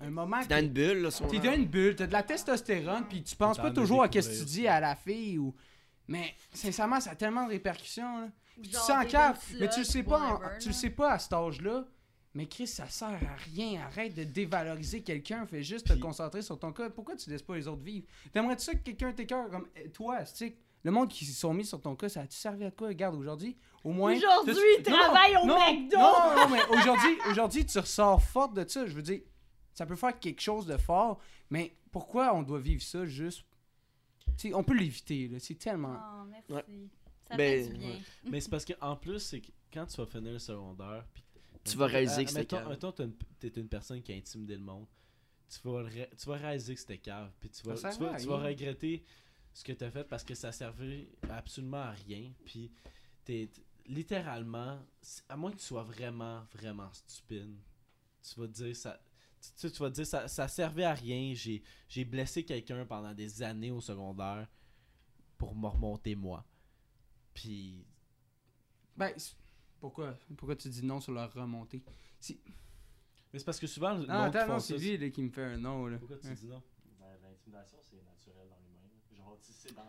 un moment. T'es dans une bulle, là, T'es dans une bulle, t'as de la testostérone, puis tu penses pas toujours à ce que tu dis à la fille ou. Mais sincèrement, ça a tellement de répercussions. Là. Tu te Genre, sens cave, mais tu le sais pas, en- tu le sais pas à cet âge-là. Mais Chris, ça sert à rien. Arrête de dévaloriser quelqu'un. Fais juste te Puis- concentrer sur ton cas. Pourquoi tu laisses pas les autres vivre? T'aimerais-tu ça que quelqu'un t'écœure comme euh, toi, tu sais Le monde qui sont mis sur ton cas, ça a-tu servi à quoi? Regarde, aujourd'hui, au moins. Aujourd'hui, travaille au non, McDo. Non, non, mais aujourd'hui, aujourd'hui, tu ressors forte de ça. Je veux dire, ça peut faire quelque chose de fort, mais pourquoi on doit vivre ça juste? Tu sais, on peut l'éviter, là. C'est tellement. Oh, merci. Ouais. Ça Ben, fait du bien. ouais. Mais c'est parce qu'en plus, c'est que quand tu vas finir le secondaire, puis Tu vas réaliser que c'était cave. mettons, t'es une, t'es une personne qui a intimidé le monde. Tu vas, ré- tu vas réaliser que c'était cave. Puis tu vas, tu vas, tu vas regretter ce que t'as fait parce que ça servait absolument à rien. Puis t'es littéralement, à moins que tu sois vraiment, vraiment stupide, tu vas te dire ça. Tu, tu- vas te dire ça, ça servait à rien. J'ai, j'ai blessé quelqu'un pendant des années au secondaire pour me remonter moi. Puis Ben, c'est- pourquoi Pourquoi tu dis non sur leur remontée? Mais c'est parce que souvent, qui attends, non, c'est lui qui me fait un non, là. Pourquoi tu dis non? Ben, L'intimidation, c'est naturel dans l'humain. Genre, tu sais, c'est dans.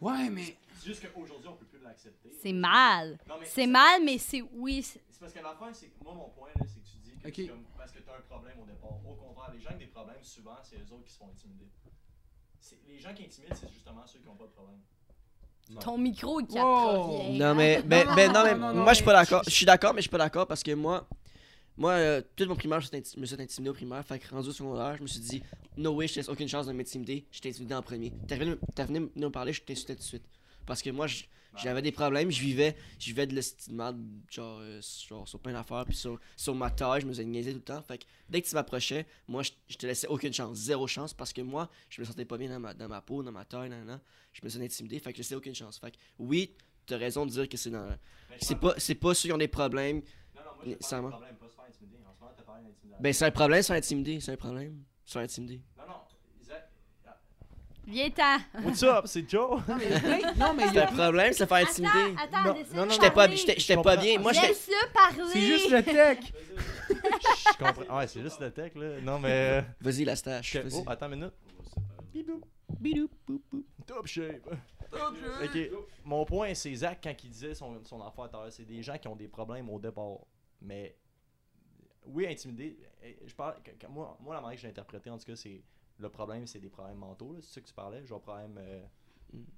Ouais, mais. C'est juste qu'aujourd'hui, on peut plus l'accepter. C'est mal. Non, C'est mal, mais c'est oui. c'est- C'est parce que l'affaire, c'est que moi, mon point, là, c'est que comme parce que tu as un problème au départ. Au contraire, les gens avec des problèmes, souvent, c'est eux autres qui se font intimider. Les gens qui intimident, c'est justement ceux qui n'ont pas de problème. Non. Ton micro, il rien. Non mais, ben, non, ben, mais non, non, moi je suis pas d'accord. Je suis d'accord, mais je suis pas d'accord parce que moi, moi, euh, tout mon primaire, je me suis intimidé au primaire. Fait que rendu au secondaire, je me suis dit, no way, je te laisse aucune chance de m'intimider. Je t'ai intimidé en premier. T'es venu, t'es venu me parler, je t'insultais tout de suite. Parce que moi, je- j'avais des problèmes, je vivais, je vivais de l'estimade, genre, euh, genre sur plein d'affaires, puis sur, sur ma taille, je me faisais niaiser tout le temps. Fait que dès que tu m'approchais, moi, je, je te laissais aucune chance, zéro chance, parce que moi, je me sentais pas bien dans ma, dans ma peau, dans ma taille, nan, nan. je me suis intimidé, fait que je laissais aucune chance. Fait que oui, t'as raison de dire que c'est dans. C'est pas, c'est pas ceux qui ont des problèmes. Non, non, moi, nécessairement. de problème, pas se faire intimider. En ce moment, t'as parlé d'intimidation. Ben, c'est un problème, c'est intimider, c'est un problème. C'est intimider. Non, non, Isaac, Viens-t'en. What's up, c'est Joe? Non, mais, non, mais un problème, c'est faire intimider. Attends, attends, Non, non, non, J'étais pas, parler. j'étais, j'étais pas bien. Moi, j'étais. Laisse-le parler. C'est juste le tech. Je comprends. Ouais, c'est juste le tech, là. Non, mais. Vas-y, la stache. Oh, attends une minute. Top shape. Ok. Mon point, c'est Zach, quand il disait son, son affaire à c'est des gens qui ont des problèmes au départ. Mais. Oui, intimider. eh, Je parle. moi, moi, la manière que j'ai interprété, en tout cas, c'est. Le problème, c'est des problèmes mentaux, là. C'est ça que tu parlais. Genre, problème. euh,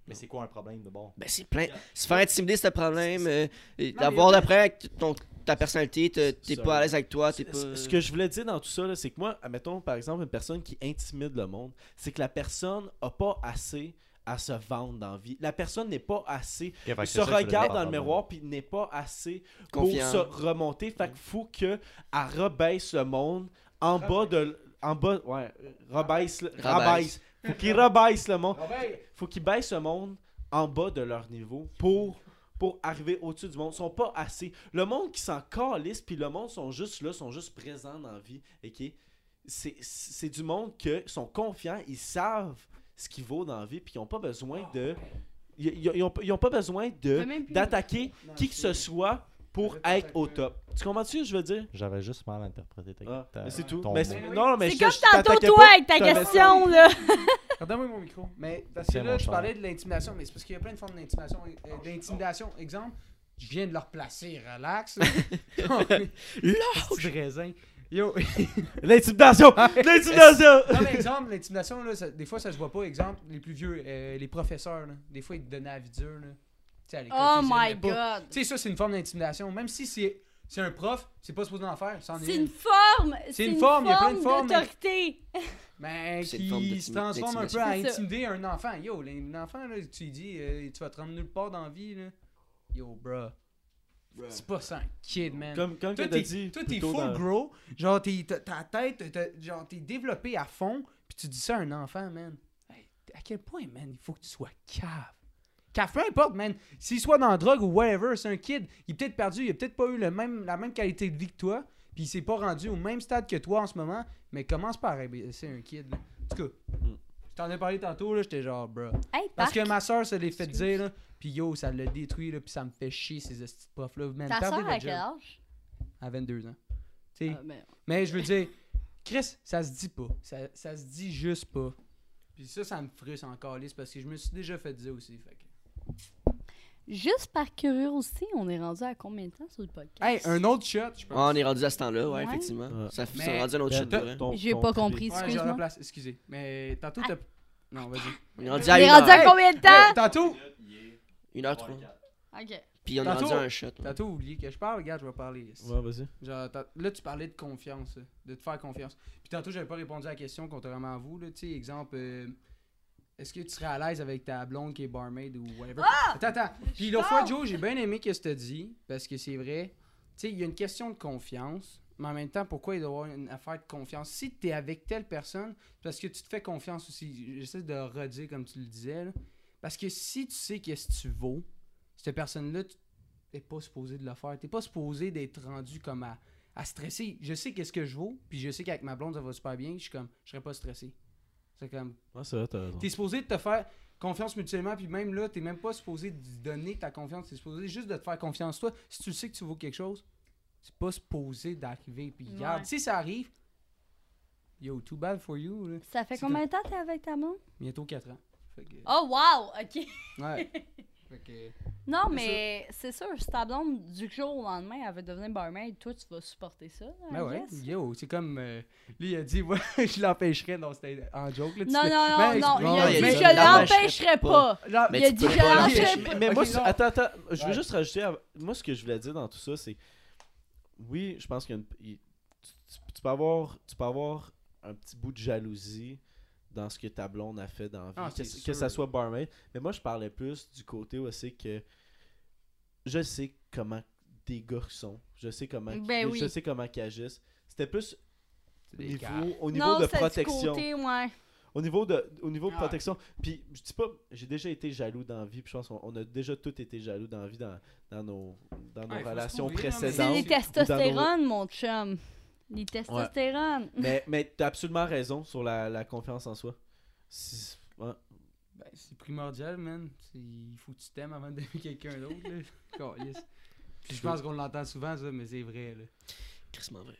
Mais c'est quoi un problème de bord? Ben, c'est plein. Se faire intimider, c'est un problème. euh, Non, D'avoir mais- d'après avec ton, ta personnalité, t'es pas à l'aise avec toi, t'es Ce- pas. Ce que je voulais dire dans tout ça, là, c'est que moi, admettons, par exemple, une personne qui intimide le monde, c'est que la personne a pas assez à se vendre dans la vie. La personne n'est pas assez. se regarde dans le miroir puis n'est pas assez pour se remonter. Fait qu'il faut que elle rebaisse le monde en bas de. En bas, ouais, le- Rabaisse. faut qu'ils rebaissent le monde. Faut qu'ils baissent le monde en bas de leur niveau pour pour arriver au-dessus du monde. Ils sont pas assez. Le monde qui s'en calisse, puis le monde sont juste là, sont juste présents dans la vie. ok? C'est c'est du monde qui sont confiants, ils savent ce qu'il vaut dans la vie, puis ils ont pas besoin de. Ils, ils- ils ont, ils ont pas besoin de d'attaquer qui que ce soit pour Je être au top. Tu comprends ce que je veux dire? J'avais juste mal interprété ta, Ah, ta- c'est tout. ton Mais mot. c'est- non, mais C'est je- comme je tantôt toi pas. avec ta question, là. Regardez-moi mon micro. Mais parce que là, cher. parlais de l'intimidation, mais c'est parce qu'il y a plein de formes d'intimidation. euh, d'intimidation. Exemple, je viens de le replacer, relax. Lâche! raisin. Yo. L'intimidation! L'intimidation! non, mais exemple, l'intimidation, là, ça- des fois, ça se voit pas. Exemple, les plus vieux, euh, les professeurs, là, des fois, ils te donnaient à vie dure. Là. À l'école, Oh my god. Tu sais, ça, c'est une forme d'intimidation. Même si c'est c'est un prof, c'est pas supposé en faire. C'est une. une forme. C'est une forme, il y a plein de forme formes, d'autorité. Mais C'est une forme qui se transforme un peu à intimider un enfant. Yo, un enfant, là, tu lui dis, euh, tu vas te rendre nulle part dans la vie. Là. Yo, bruh. C'est pas ça, un kid, man. Comme, comme Toi, t'es dit. toi, t'es full dans- grow. Genre, t'es- ta tête, genre, t'es développé à fond. Puis tu dis ça à un enfant, man. Hey, à quel point, man, il faut que tu sois cave? Cave, peu importe, man. S'il soit dans la drogue ou whatever, c'est un kid. Il est peut-être perdu, il a peut-être pas eu le même, la même qualité de vie que toi. Puis il s'est pas rendu au même stade que toi en ce moment. Mais commence par c'est un kid, là. En tout cas, Mm. je t'en ai parlé tantôt, là. J'étais genre. Hey, Parce Parc, que ma soeur se l'est fait dire, là. Puis yo, ça l'a détruit, là. Puis ça me fait chier, ces petits profs-là. Man, ta soeur à quel âge? À 22 ans. Tu sais, Ah, ben, mais je veux dire, Chris, ça se dit pas. Ça, ça se dit juste pas. Puis ça, ça me frustre encore, lisse parce que je me suis déjà fait dire aussi. Fait que... Juste par curiosité, on est rendu à combien de temps sur le podcast? Hey, un autre shot, je pense. Ah, on est rendu à ce temps-là, ouais, Ouais. effectivement. Ouais. Ça Mais- fait rendu un autre vrai. ton- J'ai pas compris, Ouais, je excuse-moi. remplace, excusez. Mais tantôt, t'as. Non, vas-y. On est rendu On à est rendu à combien de Hey, temps? tantôt, Une heure trois. Ok. Puis on est Tantôt- rendu à un shot. ouais. tantôt, oublié que je parle, regarde, je vais parler. Ouais, vas-y. Genre, t'as- là, tu parlais de confiance, de te faire confiance. Puis tantôt, j'avais pas répondu à la question, contrairement à vous. Là, tu sais, exemple, euh, est-ce que tu serais à l'aise avec ta blonde qui est barmaid ou whatever? Attends, attends. Puis l'autre fois, Joe, j'ai bien aimé ce que tu as dit, parce que c'est vrai. Tu sais, il y a une question de confiance, mais en même temps, pourquoi il doit y avoir une affaire de confiance? Si tu es avec telle personne, c'est parce que tu te fais confiance aussi. J'essaie de redire comme tu le disais, là. Parce que si tu sais qu'est-ce que tu vaux, cette personne-là, tu n'es pas supposé de le faire. Tu pas supposé d'être rendu comme à, à stresser. Je sais qu'est-ce que je vaux, puis je sais qu'avec ma blonde, ça va super bien. Je suis comme, je serais pas stressé. C'est comme, Ouais, c'est vrai, t'as raison. T'es supposé de te faire confiance mutuellement, puis même là, t'es même pas supposé de donner ta confiance, t'es supposé juste de te faire confiance. Toi, si tu sais que tu vaux quelque chose, c'est pas supposé d'arriver. Puis regarde, Ouais. si ça arrive, yo, too bad for you. Là. Ça fait combien de temps t'es avec ta maman? Bientôt 4 ans. Fait que, Oh, wow! Ok. ouais. Non, mais c'est sûr, si ta blonde, du jour au lendemain, elle veut devenir barmaid, toi, tu vas supporter ça. I ben ouais, yo, c'est comme. euh, lui, il a dit, ouais, je l'empêcherais. Non, c'était en joke. Là, tu Non, non, non, Ben, non, non, il a dit je l'empêcherai l'empêcherai pas. Il a dit je pas l'empêcherai l'empêcher. pas. Mais moi, attends, attends, je veux Ouais. juste rajouter. à- Moi, ce que je voulais dire dans tout ça, c'est. Oui, je pense qu'il y a une. tu- tu peux avoir, tu peux avoir un petit bout de jalousie dans ce que ta blonde a fait dans la vie. Ah, que, c'est que ça soit barmaid. Mais moi, je parlais plus du côté où c'est que. Je sais comment des gars sont. Je sais comment, Ben je sais comment qu'ils agissent. C'était plus au des niveau, gars. au niveau Non, de c'est du protection. côté, ouais. Au niveau de, au niveau de Ah. protection, puis je dis pas, j'ai déjà été jaloux dans la vie, puis je pense qu'on on a déjà tous été jaloux dans la vie, dans, dans nos, dans nos relations C'est précédentes. les ou dans testostérones, mon chum. Les testostérones. mais mais t'as absolument raison sur la, la confiance en soi. Ouais. Ben, c'est primordial, man. C'est- Il faut que tu t'aimes avant d'aimer quelqu'un d'autre. là. Calisse. Puis je pense qu'on l'entend souvent, ça, mais c'est vrai. Là. Crissement vrai.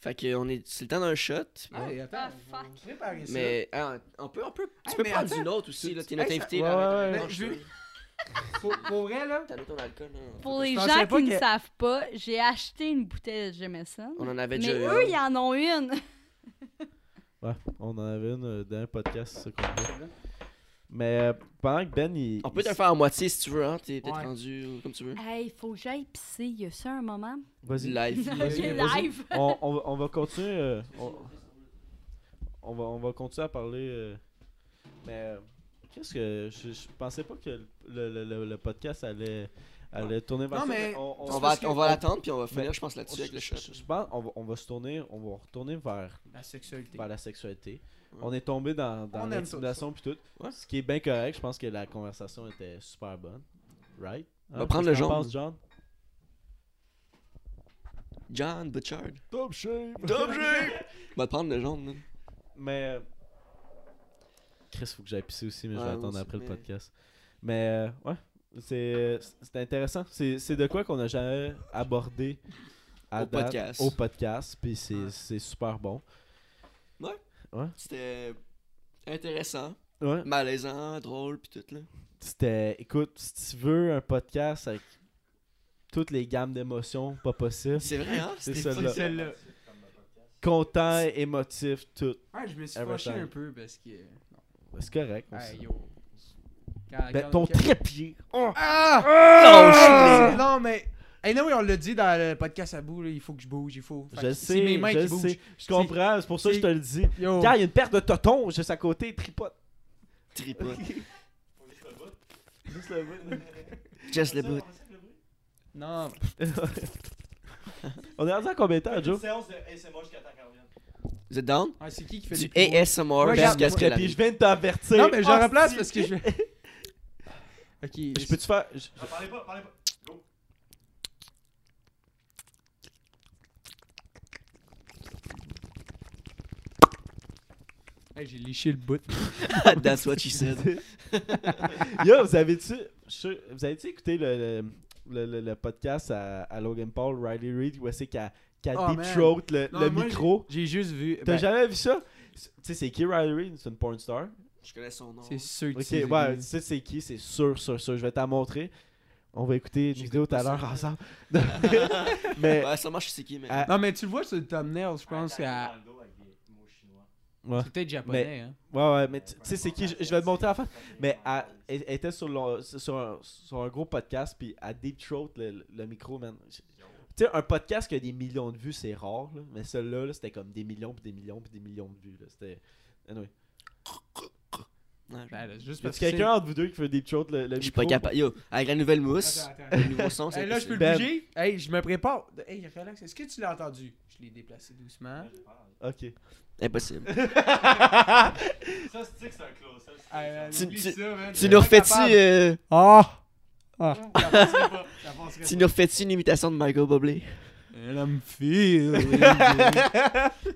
Fait que on est. C'est le temps d'un shot. Attends, Ah, va fuck. ça. Mais ah, on peut, on peut. Tu Hey, peux prendre attends. une autre aussi, là. T'es notre invité, Ouais, là. ouais, ouais. Je- pour, pour vrai, là, T'as mis ton alcool, hein. Pour les Je gens qui ne que- savent pas, j'ai acheté une bouteille de Jameson. On en avait Mais déjà eux, eu. ils en ont une. Ouais, on en avait une euh, dans un podcast, ça qu'on fait. Mais euh, pendant que Ben, il. On peut il- te le faire à moitié si tu veux, hein. T'es peut-être Ouais. rendu euh, comme tu veux. Hey, faut que j'aille pisser. Y a ça un moment? Vas-y. Live. Vas-y, live. on, on, va- on va continuer. euh, on, on va, on va continuer à parler. euh, mais euh, qu'est-ce que. Je, je pensais pas que le, le, le- le podcast allait, aller tourner vers Non, ça, mais- on, va, on va l'attendre, puis on va finir, je pense, là-dessus avec le je, shot. je- je pense on va, on va se tourner, on va retourner vers, La sexualité. vers la sexualité. Ouais. On est tombé dans, dans l'intimidation puis tout. Ouais. Ce qui est bien correct, je pense que la conversation était super bonne. Right? On va prendre le jaune. penses, John? John Butchard. Top shape! Top shape! On va te prendre le jaune. Mais. Chris, faut que j'aille pisser aussi, mais je Ouais, vais moi attendre aussi, après le podcast. Mais, euh, ouais. C'est c'est intéressant. C'est c'est de quoi qu'on n'a jamais abordé à Au date, podcast. Au podcast, puis c'est Ouais. c'est super bon. C'était intéressant, Ouais. malaisant, drôle, puis tout, là. C'était. Écoute, si tu veux un podcast avec toutes les gammes d'émotions, pas possible. C'est vrai, hein? C'est C'était celle-là. Content, émotif, tout. Ouais, je me suis fâché un peu parce que. C'est correct. Yo. Quand- Ben, quand- ton quand- trépied. Oh! Ah! Ah! Non, mais. Hey, non, oui, on l'a dit dans le podcast à bout, là, il faut que je bouge, il faut. Fait Je sais, mes mains je qui bougent. sais. Je comprends, c'est pour ça que je te le dis. Yo. Gars, il y a une paire de totons juste à côté, tripote. Tripote. Juste le bout. Just le bout. Non. On est rendu à combien de temps, Une Joe? séance de ASMR jusqu'à temps qu'elle revienne. Vous êtes down? Ah, c'est qui qui fait Du promos? ASMR Ouais, jusqu'à ce qu'elle Puis je viens de t'avertir. Non, mais je Ah, remplace parce que je vais. ok. Je peux-tu faire. je- Ah, parlez pas, parlez pas. Go. Hey, J'ai léché le bout. That's what she said. Yo, vous avez-tu. Vous avez-tu écouté le, le, le- le podcast à, à Logan Paul, Riley Reid, où c'est qu'elle qu'elle Oh, deep man. throat le, Non, le moi, micro? J'ai juste vu. T'as ben, jamais vu ça? Tu sais, c'est qui Riley? C'est une porn star. Je connais son nom. C'est sûr que Ok, c'est. ouais, tu sais c'est qui, c'est sûr, sûr, sûr. Je vais t'en montrer. On va écouter une vidéo tout à l'heure ça. ensemble. mais, Ouais, sûrement, je sais qui, mais. Ah. Non, mais tu le vois sur le thumbnail, je pense que ouais. c'est peut-être japonais. Hein. Ouais, ouais, mais tu sais, c'est qui, je, je vais te montrer à la fin. Mais elle, elle était sur, le- sur, un, sur un gros podcast, puis à Deep Throat, le, le micro, man. Tu sais, un podcast qui a des millions de vues, c'est rare, là, mais celui-là, là, c'était comme des millions, puis des millions, puis des millions de vues. là. C'était. Anyway. Ouais, je- Ben, là, juste parce que. quelqu'un entre vous deux qui fait Deep Throat le, le Je suis pas capable. Yo, avec la nouvelle mousse, Attends, attends. le nouveau son, c'est Hey, là, je peux le bouger? Hey, je me prépare. Hey, relax. Est-ce que tu l'as entendu? Je l'ai déplacé doucement. Ok. Impossible. Ça, c'est que c'est un close. Ça, c'est- Hey, man, Tu- tu- nous refais-tu euh, Ah! Ah! Tu nous refais-tu une imitation de Michael Bublé? And I'm feeling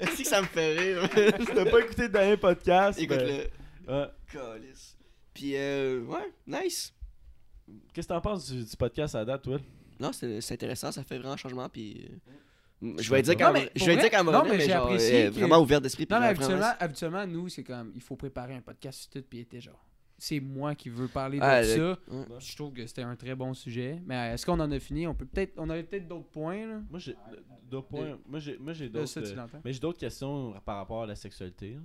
Est-ce que ça me fait rire? Si t'as pas écouté le dernier podcast, ben, Écoute-le. ouais. Puis, euh, ouais, nice. Qu'est-ce que t'en penses du, du podcast à date, toi? Non, c'est intéressant, ça fait vraiment un changement. Puis, euh, je vais dire quand mais je vais dire quand même, mais mais j'ai genre, apprécié euh, que- vraiment ouvert d'esprit. Non, mais habituellement, nous, c'est comme, il faut préparer un podcast sur tout, puis était genre, c'est moi qui veux parler de Ah, ça. Je trouve que c'était un très bon sujet. Mais est-ce qu'on en a fini? On peut peut-être, on avait peut-être d'autres points là. Moi, j'ai d'autres points. Moi, j'ai moi, j'ai Là, d'autres. euh, mais j'ai d'autres questions par rapport à la sexualité. là.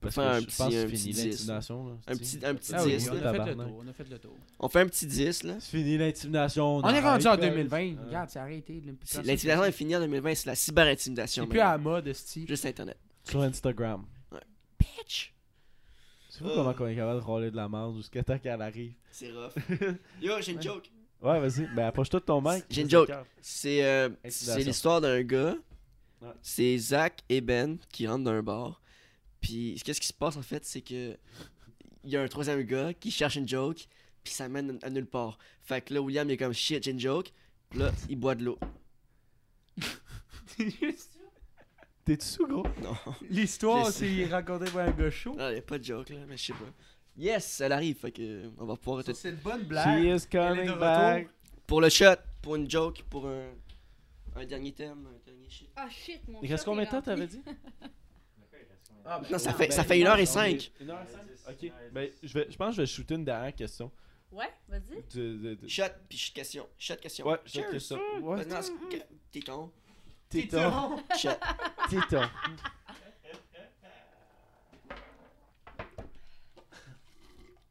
Parce faire que un je petit- pense un petit fini 10, l'intimidation. là, Un c'est-tu? petit, un petit Ah oui, 10. on a fait le tour. On a fait le tour. On fait un petit 10, là. C'est fini l'intimidation. On est rendu en arrête, 2020. guys. Regarde, c'est arrêté. L'intimidation est finie en 2020, c'est la cyber-intimidation. C'est plus à la mode, Steve. Juste Internet. Sur Instagram. Bitch! C'est fou comment on est capable de roller de la merde jusqu'à temps qu'elle arrive. C'est rough. Yo, j'ai une joke. Ouais, vas-y. Ben, approche-toi de ton mic. J'ai une joke. C'est euh, l'histoire d'un gars. Ouais. C'est Zach et Ben qui rentrent dans un bar. Puis qu'est-ce qui se passe en fait, c'est que il y a un troisième gars qui cherche une joke, puis ça mène à nulle part. Fait que là, William il est comme shit, j'ai une joke. Puis là, il boit de l'eau. T'es-tu sous, gros? Non, L'histoire, c'est raconté par un gars chaud. il y a pas de joke là, mais je sais pas. Yes, elle arrive, fait que on va pouvoir. Ça, C'est une bonne She blague. is Elle est coming de back. Pour le shot, pour une joke, pour un, un dernier thème, un dernier shit. Ah shit, mon Il reste combien de temps, t'avais dit? Ah, Non, ça ben, fait- ça ben, fait une heure et on est- cinq. Une heure et cinq? Ok. Ben, je, vais, je pense que je vais shooter une dernière question. Ouais, vas-y. De, de, de- Shot, puis question. Shot question. Ouais, vais ça. Ouais, Non, c'est- Téton.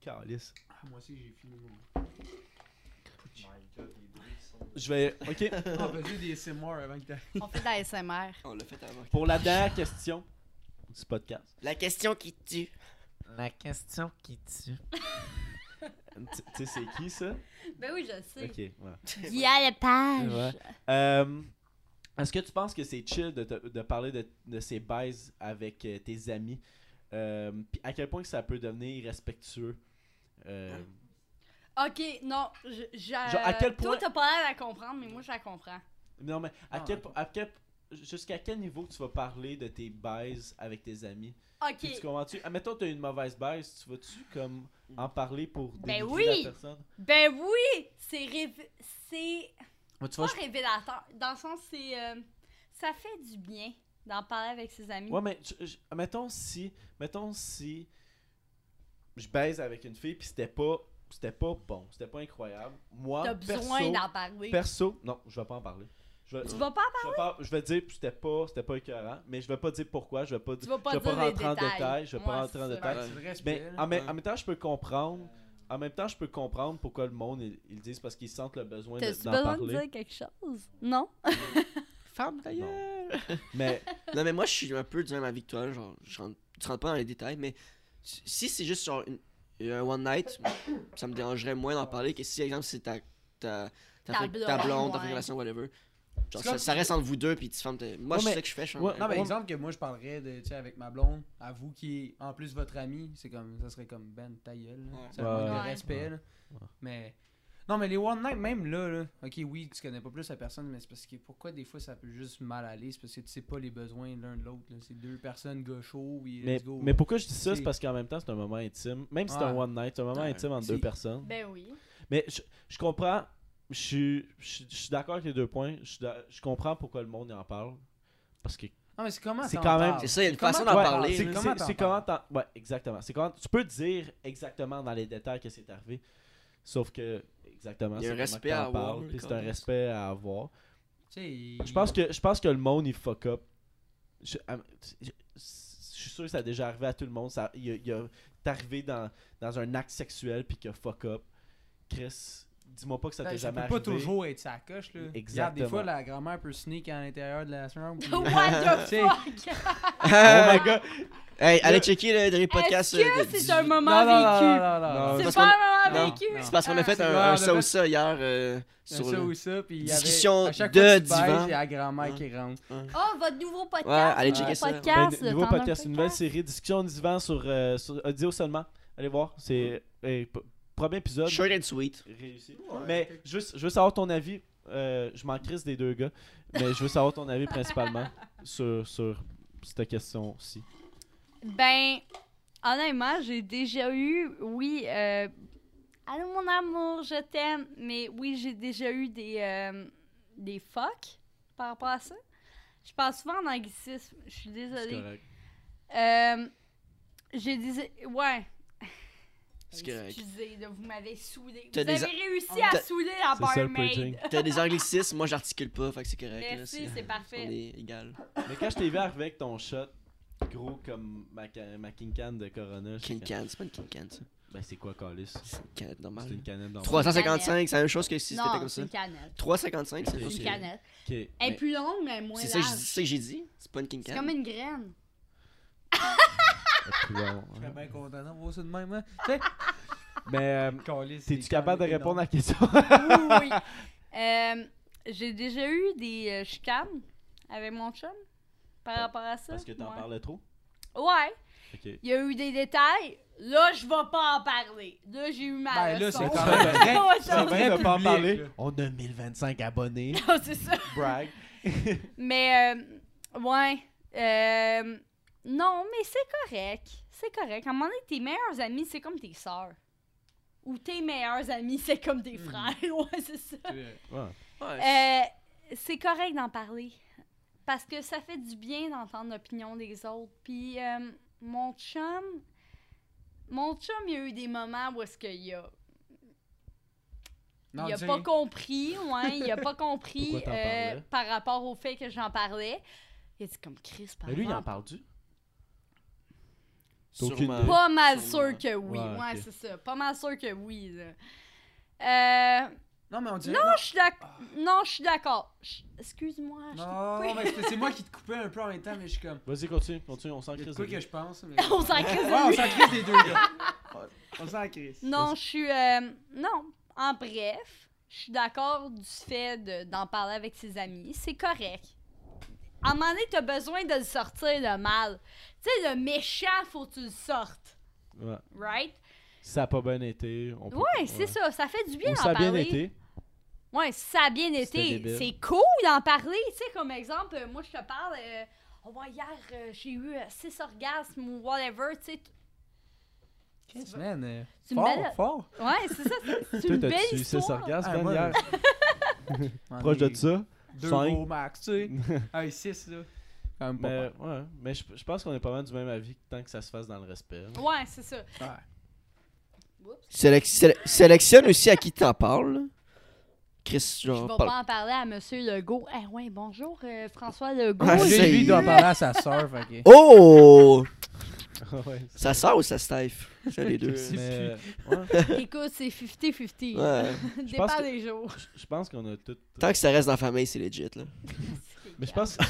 Calice. Ah, moi aussi, j'ai fini mon. Je vais. Ok. Ah, vas-y, des SMR avant que. On fait de la SMR. On l'a fait avant. Pour la dernière question du podcast. La question qui tue. La question qui tue. Tu tu sais, c'est qui ça? Ben oui, je sais. Ok, voilà. Guy Lepage. Ouais. Euh, Est-ce que tu penses que c'est chill de, te- de parler de, de ces baises avec euh, tes amis Euh, Puis à quel point que ça peut devenir irrespectueux Euh, Ok, non, je, je- Genre, à quel Toi, t'as pas l'air à comprendre, mais moi, je la comprends. Non, mais à Ah, quel, à quel- jusqu'à quel niveau tu vas parler de tes baises avec tes amis? Ok. Puis Tu comprends-tu? Admettons, tu as une mauvaise baise, tu vas-tu comme en parler pour Ben oui. la personne? Ben oui! C'est rév- c'est Ouais, tu pas vois, je- révélateur. Dans le sens, c'est. euh, ça fait du bien d'en parler avec ses amis. Ouais, mais je- je- mettons si, mettons si je baise avec une fille puis c'était pas, c'était pas bon, c'était pas incroyable. Moi, T'as besoin perso, d'en parler. perso, non, je vais pas en parler. Je vais, Tu vas pas je vais, pas- je vais dire que c'était pas, c'était pas écœurant, mais je vais pas dire pourquoi, je vais pas, Tu vas pas je vais pas dire rentrer en détail, je vais pas rentrer en détail. Mais en, Ouais. en même temps, je peux comprendre. En même temps, je peux comprendre pourquoi le monde ils, disent parce qu'ils sentent le besoin de- T'as-tu d'en besoin parler. de dire quelque chose? Non? Femme gueule. Mais Non, mais moi, je suis un peu du même avis que toi. Genre, je rentre, tu rentres pas dans les détails, mais si c'est juste genre une- un one night, ça me dérangerait moins d'en parler que si, exemple, c'est ta, ta, ta, Ta blonde, blonde, ta ouais. relation, whatever. Genre, C'est ça, reste entre vous deux, puis tu fermes tes... Moi, Ouais, je mais- sais que je fais, je ouais, un- Non, mais exemple que moi je parlerais de, tu sais, avec ma blonde, à vous qui est en plus votre ami, c'est comme, ça serait comme Ben, ta gueule. de Ouais. respect, là. Ouais. Mais, non, mais les one night, même là, là, ok, oui, tu connais pas plus la personne, mais c'est parce que pourquoi des fois ça peut juste mal aller, c'est parce que tu sais pas les besoins l'un de l'autre, là. C'est deux personnes gars chauds, oui, Mais, let's go. mais pourquoi je dis ça, C'est- c'est parce qu'en même temps, c'est un moment intime. Même si c'est un one night, c'est un moment Ouais. intime entre C'est- deux personnes. Ben oui. Mais je, je comprends, je suis, je, je suis d'accord avec les deux points. Je, comprends pourquoi le monde en parle. Parce que Non, mais c'est comment c'est t'en quand même-? C'est ça, il y a une façon d'en Ouais, parler. c'est. Comment c'est- Ouais, exactement. C'est comment tu peux dire exactement dans les détails que c'est arrivé. Sauf que, exactement, Il y a c'est un respect à avoir, c'est un respect à avoir. Je pense que, je pense que le monde, il fuck up. Je, ah, je- je suis sûr que ça a déjà arrivé à tout le monde. Ça, il, a- il arrivé dans, dans un acte sexuel puis que fuck up. Chris, dis-moi pas que ça Ben, t'est ça jamais peut arrivé. pas toujours être sa coche, là. Regarde, Exactement. des fois, la grand-mère peut sneak à l'intérieur de la chambre. puis- What the fuck? Oh my god! Hey, allez checker le dernier podcast. Est-ce euh, que c'est un moment vécu? non, non, non. Non, C'est pas un moment vécu? C'est parce qu'on a fait c'est un, ça ou fait- ça hier euh, Un sur ça ou ça, puis il y Discussion avait, à chaque de fois que tu divan. il y a la grand-mère qui rentre. Oh, votre nouveau podcast. Ouais, allez checker ça. podcast, Ben, nouveau podcast, une nouvelle série, discussion divan sur, euh, sur audio seulement. Allez voir, c'est premier épisode. Short and sweet. réussi. Mais je veux, je veux savoir ton avis. euh, je m'en crisse des deux gars, mais je veux savoir ton avis principalement sur, sur cette question-ci. Ben, honnêtement, j'ai déjà eu, oui, euh, allô mon amour, je t'aime, mais oui, j'ai déjà eu des, euh, des fuck par rapport à ça. Je parle souvent en anglicisme, je suis C'est désolée. correct. Euh, j'ai dit, ouais. C'est. Excusez, là, vous m'avez saoulé. Vous T'as des avez réussi à saouler la C'est barmaid. T'as des anglicismes, moi j'articule pas, fait que c'est correct. Merci, c'est On parfait. est égal. Mais quand je t'ai vu arriver avec ton shot, gros comme ma, ma King Can de Corona, King can, c'est pas une King can ça. Ben c'est quoi, Calis? C'est une canette C'est normale. une canette normale. 355, c'est la même chose que si c'était non, comme c'est ça. une canette. 355, c'est. C'est une canette. Elle est Mais- plus longue, mais moins C'est large. c'est ça que j'ai dit. C'est pas une King C'est can. comme une graine. Je serais bien content d'avoir ça de même, hein. Tu sais, Mais euh, Calisse, c'est t'es-tu capable de répondre à la question? Oui, oui. Euh, j'ai déjà eu des euh, chicanes avec mon chum par rapport à ça. Parce que t'en ouais. parlais trop? Ouais. Il y a eu des détails. Là, je vais pas en parler. Là, j'ai eu ma Ben, là, leçon. c'est quand même vrai. Ouais, C'est ça- vrai de pas en public, parler. là. On a 1025 abonnés. Non, c'est ça. Brag. Mais, euh, ouais. euh, non, mais c'est correct. C'est correct. À un moment donné, tes meilleurs amis, c'est comme tes sœurs. Ou tes meilleurs amis, c'est comme tes Mhm. frères. Ouais, c'est ça. Ouais. Ouais, Euh, c'est correct d'en parler. Parce que ça fait du bien d'entendre l'opinion des autres. Puis, euh, mon chum. Mon chum, il y a eu des moments où est-ce qu'il a. Non, il a pas compris, ouais, il a pas compris euh, par rapport au fait que j'en parlais. Il a dit comme Chris, par Mais lui, il en parle-tu? Aucune sûrement. Pas mal Sûrement. sûr que oui. Ouais, c'est ça. Pas mal sûr que oui. là. Euh, Non, mais on dirait. non, je suis d'accord. Non, je suis d'accord. Je- Excuse-moi. Non, mais c'est- c'est moi qui te coupais un peu en même temps, mais je suis comme. Vas-y, continue, continue, on s'en crise. quoi de que je pense. Mais... On s'en crisse de Ouais, on s'en crise des deux gars. On s'en crisse. Non, je suis. euh, non, en bref, je suis d'accord du fait de- d'en parler avec ses amis. C'est correct. À un moment donné, t'as besoin de le sortir le mal. Tu sais, le méchant, faut que tu le sortes. Ouais. Right? Ça a pas bien été, on peut. Ouais, c'est ça. Ça fait du bien d'en ça a parler. bien été. Ouais, si ça a bien été, c'est cool d'en parler. Tu sais, comme exemple, euh, moi, je te parle. euh, oh, ouais, hier, euh, j'ai eu euh, six orgasmes ou whatever. Tu sais, Qu'est-ce que man, euh, C'est fort, belle- fort. ouais, c'est ça. C'est c'est une belle t'as-tu eu six histoire. orgasmes, Ah, Ben, moi, hier? On Proche de ça? Deux Cinq. gros max, tu sais. Ah, 6 là. Quand même pas Mais, ouais, mais je, je pense qu'on est pas mal du même avis tant que ça se fasse dans le respect. là. Ouais, c'est ça. Ouais. Sélec- sélec- sélectionne aussi à qui t'en parles. Chris, Je genre, vais parle. pas en parler à Monsieur Legault. Eh ouais, bonjour, euh, François Legault. Ah, Lui, c'est- lui, il doit parler à sa soeur, fait que. Oh! Ouais, Ça sort ou ça stife? C'est les deux. mais, ouais, Écoute, c'est 50-50. Ouais. Dépend pense que- des jours. je pense qu'on a tout. Tant que ça reste dans la famille, c'est legit, là. Mais je pense,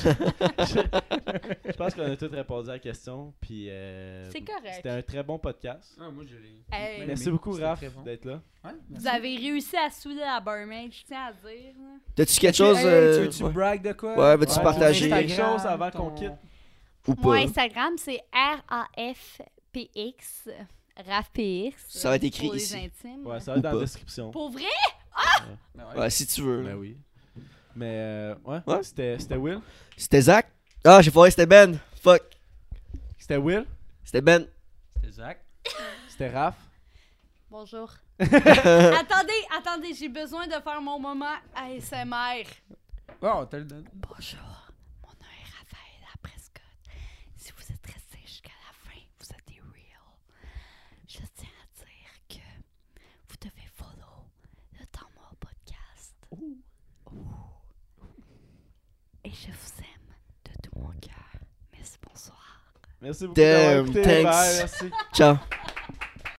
je, pense qu'on a tous répondu à la question. Puis euh, C'est correct. C'était un très bon podcast. Ah, moi, je l'ai. Hey. Merci beaucoup, Raph, bon. d'être là. Ouais. Vous avez réussi à souder la barmaid, je tiens à dire. T'as-tu quelque Tu- chose. hey, euh, tu veux-tu ouais. brag de quoi? Ouais, veux-tu Ouais, partager? quelque chose avant qu'on ton- quitte? Ou pas? Mon Instagram, c'est R-A-F-P-X. RAFPX. Ça va être écrit pour les ici. intimes. Ouais, ça va être Ou dans la pas. description. Pour vrai? Ben ouais. Ouais, si tu veux. Ben oui. Mais euh, ouais, Ouais. c'était c'était Will. C'était Zach? Ah, j'ai foiré, c'était Ben. Fuck. C'était Will. C'était Ben. C'était Zach. C'était Raph. Bonjour. attendez, attendez, j'ai besoin de faire mon moment ASMR. Oh, t'as le donné. Bonjour, mon nom est Raphaël Prescott. Si vous êtes resté jusqu'à la fin, vous êtes des real. Je tiens à dire que vous devez follow le Temps Mort podcast. Ouh. Et je vous aime de tout mon cœur. Merci, beaucoup Damn, thanks. Bye, merci. Ciao.